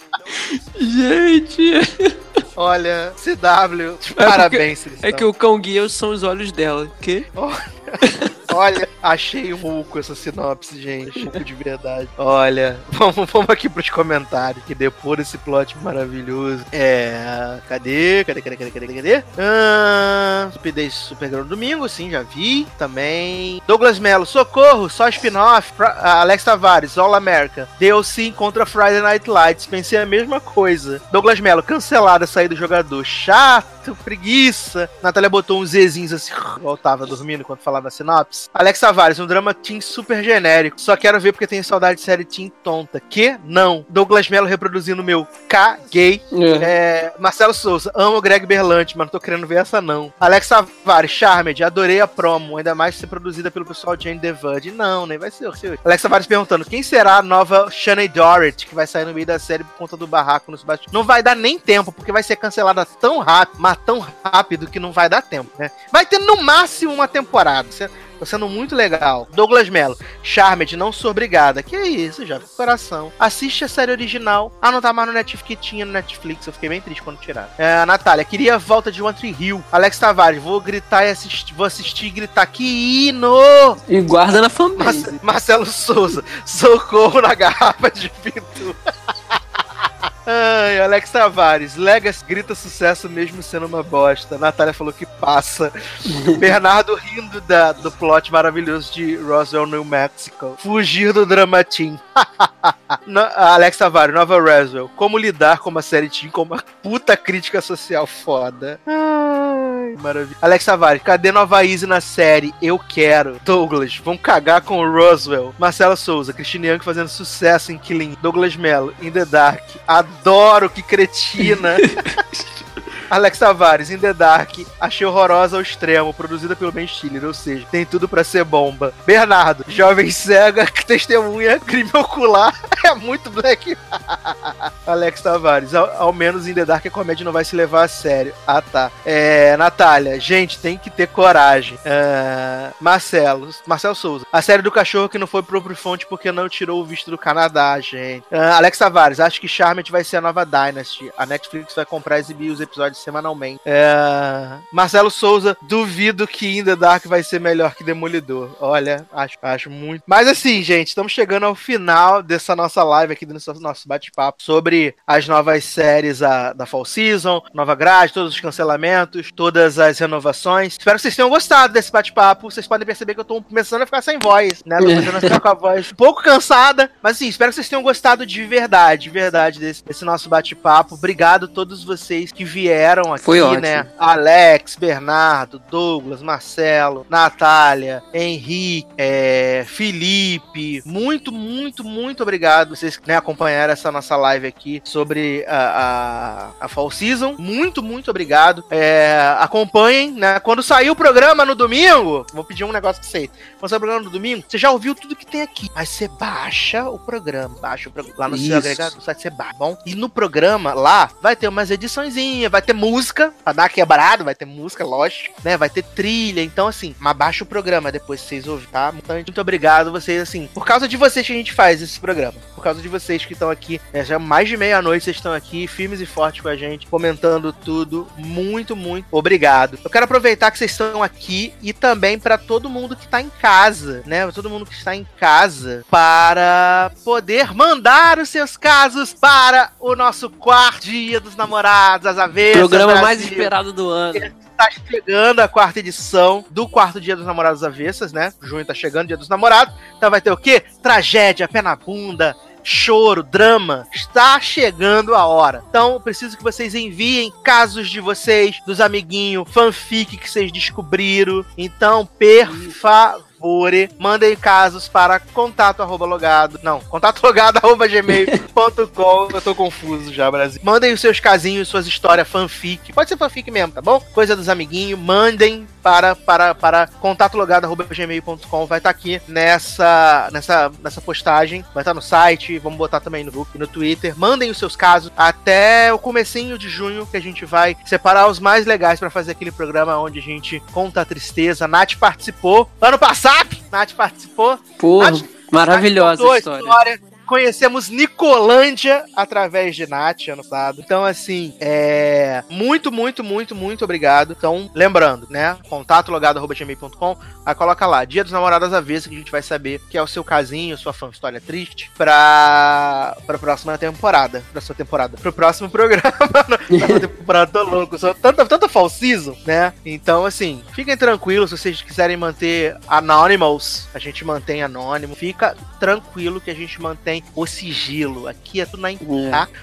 Gente. Olha, CW, é parabéns. Porque, é que o cão guia são os olhos dela. Que? Olha, achei muco essa sinopse, gente. De verdade. Olha, vamos, vamos aqui pros comentários, que depois desse plot maravilhoso. É. Cadê? Cadê, cadê, cadê, cadê, cadê? Ah, Stupidez Supergirl Domingo, sim, já vi. Também. Douglas Mello, socorro, só spin-off. Alex Tavares, All America. Sim contra Friday Night Lights. Pensei a mesma coisa. Douglas Mello, cancelada a saída do jogador. Chato, preguiça. Natália botou uns Zzinhos assim, voltava dormindo enquanto falava sinopse. Alex Tavares, um drama teen super genérico. Só quero ver porque tenho saudade de série teen tonta. Que? Não. Douglas Mello reproduzindo meu caguei. É. É, Marcelo Souza, amo Greg Berlante, mas não tô querendo ver essa não. Alex Tavares, Charmed, adorei a promo, ainda mais ser produzida pelo pessoal de Jane DeVud. Não, nem vai ser. Alex Tavares perguntando, quem será a nova Shanae Dorrit, que vai sair no meio da série por conta do barraco nos bastidores? Não vai dar nem tempo, porque vai ser cancelada tão rápido, mas tão rápido que não vai dar tempo, né? Vai ter no máximo uma temporada. Tá sendo muito legal. Douglas Mello, Charmed, não sou obrigada. Que é isso, já coração. Assiste a série original. Ah, não tá mais no Netflix que tinha no Netflix. Eu fiquei bem triste quando tiraram. É, Natália, queria a volta de One Tree Hill. Alex Tavares, vou gritar e assistir. Vou assistir e gritar. Que hino! E guarda na família. Marcelo Souza, socorro na garrafa de pintura. Ai, Alex Tavares, Legacy grita sucesso mesmo sendo uma bosta. Natália falou que passa. Bernardo rindo da, do plot maravilhoso de Roswell, New Mexico. Fugir do dramatim. Alex Tavares, Nova Roswell. Como lidar com uma série teen com uma puta crítica social foda. Ai, maravilha. Alex Tavares, cadê Nova Easy na série? Eu quero. Douglas, vão cagar com o Roswell. Marcela Souza, Christine Young fazendo sucesso em Killing. Douglas Mello, In the Dark. Adoro adoro, que cretina. Alex Tavares, In The Dark, achei horrorosa ao extremo, produzida pelo Ben Stiller, ou seja, tem tudo para ser bomba. Bernardo, jovem cega, que testemunha, crime ocular, é muito black. Alex Tavares, ao, ao, menos In The Dark a comédia não vai se levar a sério. Ah, tá. É, Natália, gente, tem que ter coragem. É, Marcelo, Marcelo Souza, a série do cachorro que não foi próprio fonte porque não tirou o visto do Canadá, gente. É, Alex Tavares, acho que Charmed vai ser a nova Dynasty. A Netflix vai comprar e exibir os episódios semanalmente. É... Marcelo Souza, duvido que In The Dark vai ser melhor que Demolidor. Olha, acho, acho muito. Mas assim, gente, estamos chegando ao final dessa nossa live aqui, do nosso bate-papo sobre as novas séries a, da Fall Season, nova grade, todos os cancelamentos, todas as renovações. Espero que vocês tenham gostado desse bate-papo. Vocês podem perceber que eu tô começando a ficar sem voz, né? Tô começando a ficar com a voz um pouco cansada. Mas assim, espero que vocês tenham gostado de verdade, de verdade, desse, desse nosso bate-papo. Obrigado a todos vocês que vieram vieram aqui, Foi né? Alex, Bernardo, Douglas, Marcelo, Natália, Henrique, é, Felipe. Muito, muito, muito obrigado vocês que né, acompanharam essa nossa live aqui sobre a, a, a Fall Season. Muito, muito obrigado. É, acompanhem, né? Quando sair o programa no domingo, vou pedir um negócio pra vocês. Quando sair o programa no domingo, você já ouviu tudo que tem aqui. Aí você baixa o programa, baixa o programa lá no Isso. seu agregador, site você baixa, bom? E no programa lá vai ter umas ediçõezinhas, vai ter música, pra dar quebrado, vai ter música, lógico, né? Vai ter trilha, então assim, mas baixa o programa depois vocês ouvem, tá? Então, muito obrigado vocês, assim, por causa de vocês que a gente faz esse programa, por causa de vocês que estão aqui, né? já mais de meia-noite vocês estão aqui, firmes e fortes com a gente, comentando tudo, muito, muito obrigado. Eu quero aproveitar que vocês estão aqui e também para todo mundo que tá em casa, né? Todo mundo que está em casa, para poder mandar os seus casos para o nosso quarto dia dos namorados, as avessas programa mais esperado do ano. tá chegando a quarta edição do quarto dia dos namorados avessas, né? Junho tá chegando, dia dos namorados. Então vai ter o quê? Tragédia, pé na bunda, choro, drama. Está chegando a hora. Então, preciso que vocês enviem casos de vocês, dos amiguinhos, fanfic que vocês descobriram. Então, per favor favore, mandem casos para contato arroba logado. Não, contato logado arroba gmail.com. Eu tô confuso já, Brasil. Mandem os seus casinhos, suas histórias, fanfic. Pode ser fanfic mesmo, tá bom? Coisa dos amiguinhos. Mandem para, para, para contato logado arroba gmail.com. Vai estar tá aqui nessa, nessa, nessa postagem. Vai estar tá no site. Vamos botar também no grupo no Twitter. Mandem os seus casos até o comecinho de junho que a gente vai separar os mais legais para fazer aquele programa onde a gente conta a tristeza. A Nath participou ano passado WhatsApp. Nath participou. Porra, Nath, maravilhosa Nath história. história conhecemos Nicolândia através de Nath ano passado. Então, assim, é. Muito, muito, muito, muito obrigado. Então, lembrando, né? Contato logado.gmail.com. Aí coloca lá, Dia dos Namorados vez, que a gente vai saber que é o seu casinho, sua fã história triste, pra, pra próxima temporada. Pra sua temporada. Pro próximo programa. Na temporada, tô louco. Sou tanta, tanta fall season, né? Então, assim, fiquem tranquilos se vocês quiserem manter Anonymous. A gente mantém anônimo. Fica tranquilo que a gente mantém o sigilo. Aqui é tudo na É,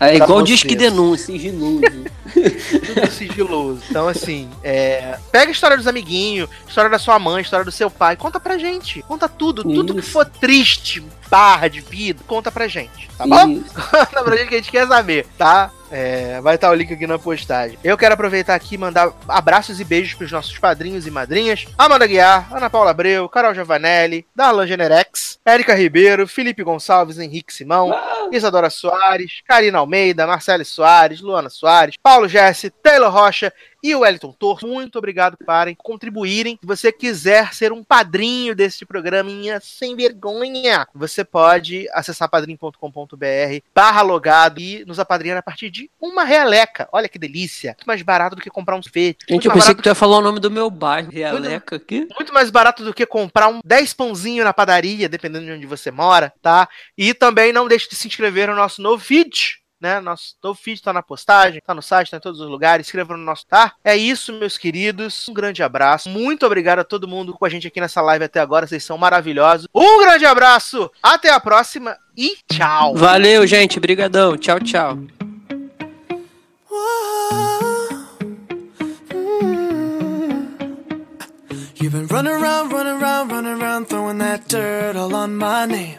é igual diz que denúncia, sigiloso. tudo sigiloso. Então, assim, é... pega a história dos amiguinhos, história da sua mãe, história do seu pai, conta pra gente. Conta tudo. Isso. Tudo que for triste, barra de vida, conta pra gente, tá bom? conta pra gente que a gente quer saber, tá? É, vai estar o link aqui na postagem. Eu quero aproveitar aqui e mandar abraços e beijos para os nossos padrinhos e madrinhas: Amanda Guiar, Ana Paula Abreu, Carol Giovanelli, Darlan Generex, Érica Ribeiro, Felipe Gonçalves, Henrique Simão, ah. Isadora Soares, Karina Almeida, Marcele Soares, Luana Soares, Paulo Jesse, Taylor Rocha e o Wellington Torres, muito obrigado por contribuírem. Se você quiser ser um padrinho desse programinha sem vergonha, você pode acessar padrim.com.br barra logado e nos apadrinhar a partir de uma realeca. Olha que delícia. Muito mais barato do que comprar um feito. Gente, eu pensei que tu ia falar o nome do meu bairro, realeca aqui. Muito mais barato do que comprar um 10 pãozinho na padaria, dependendo de onde você mora, tá? E também não deixe de se inscrever no nosso novo vídeo né? Nosso novo feed tá na postagem, tá no site, tá em todos os lugares. Inscreva no nosso, tá? É isso, meus queridos. Um grande abraço. Muito obrigado a todo mundo com a gente aqui nessa live até agora. Vocês são maravilhosos. Um grande abraço. Até a próxima e tchau. Valeu, gente. Brigadão. Tchau, tchau. You've been running around, running around, running around, throwing that dirt all on my name.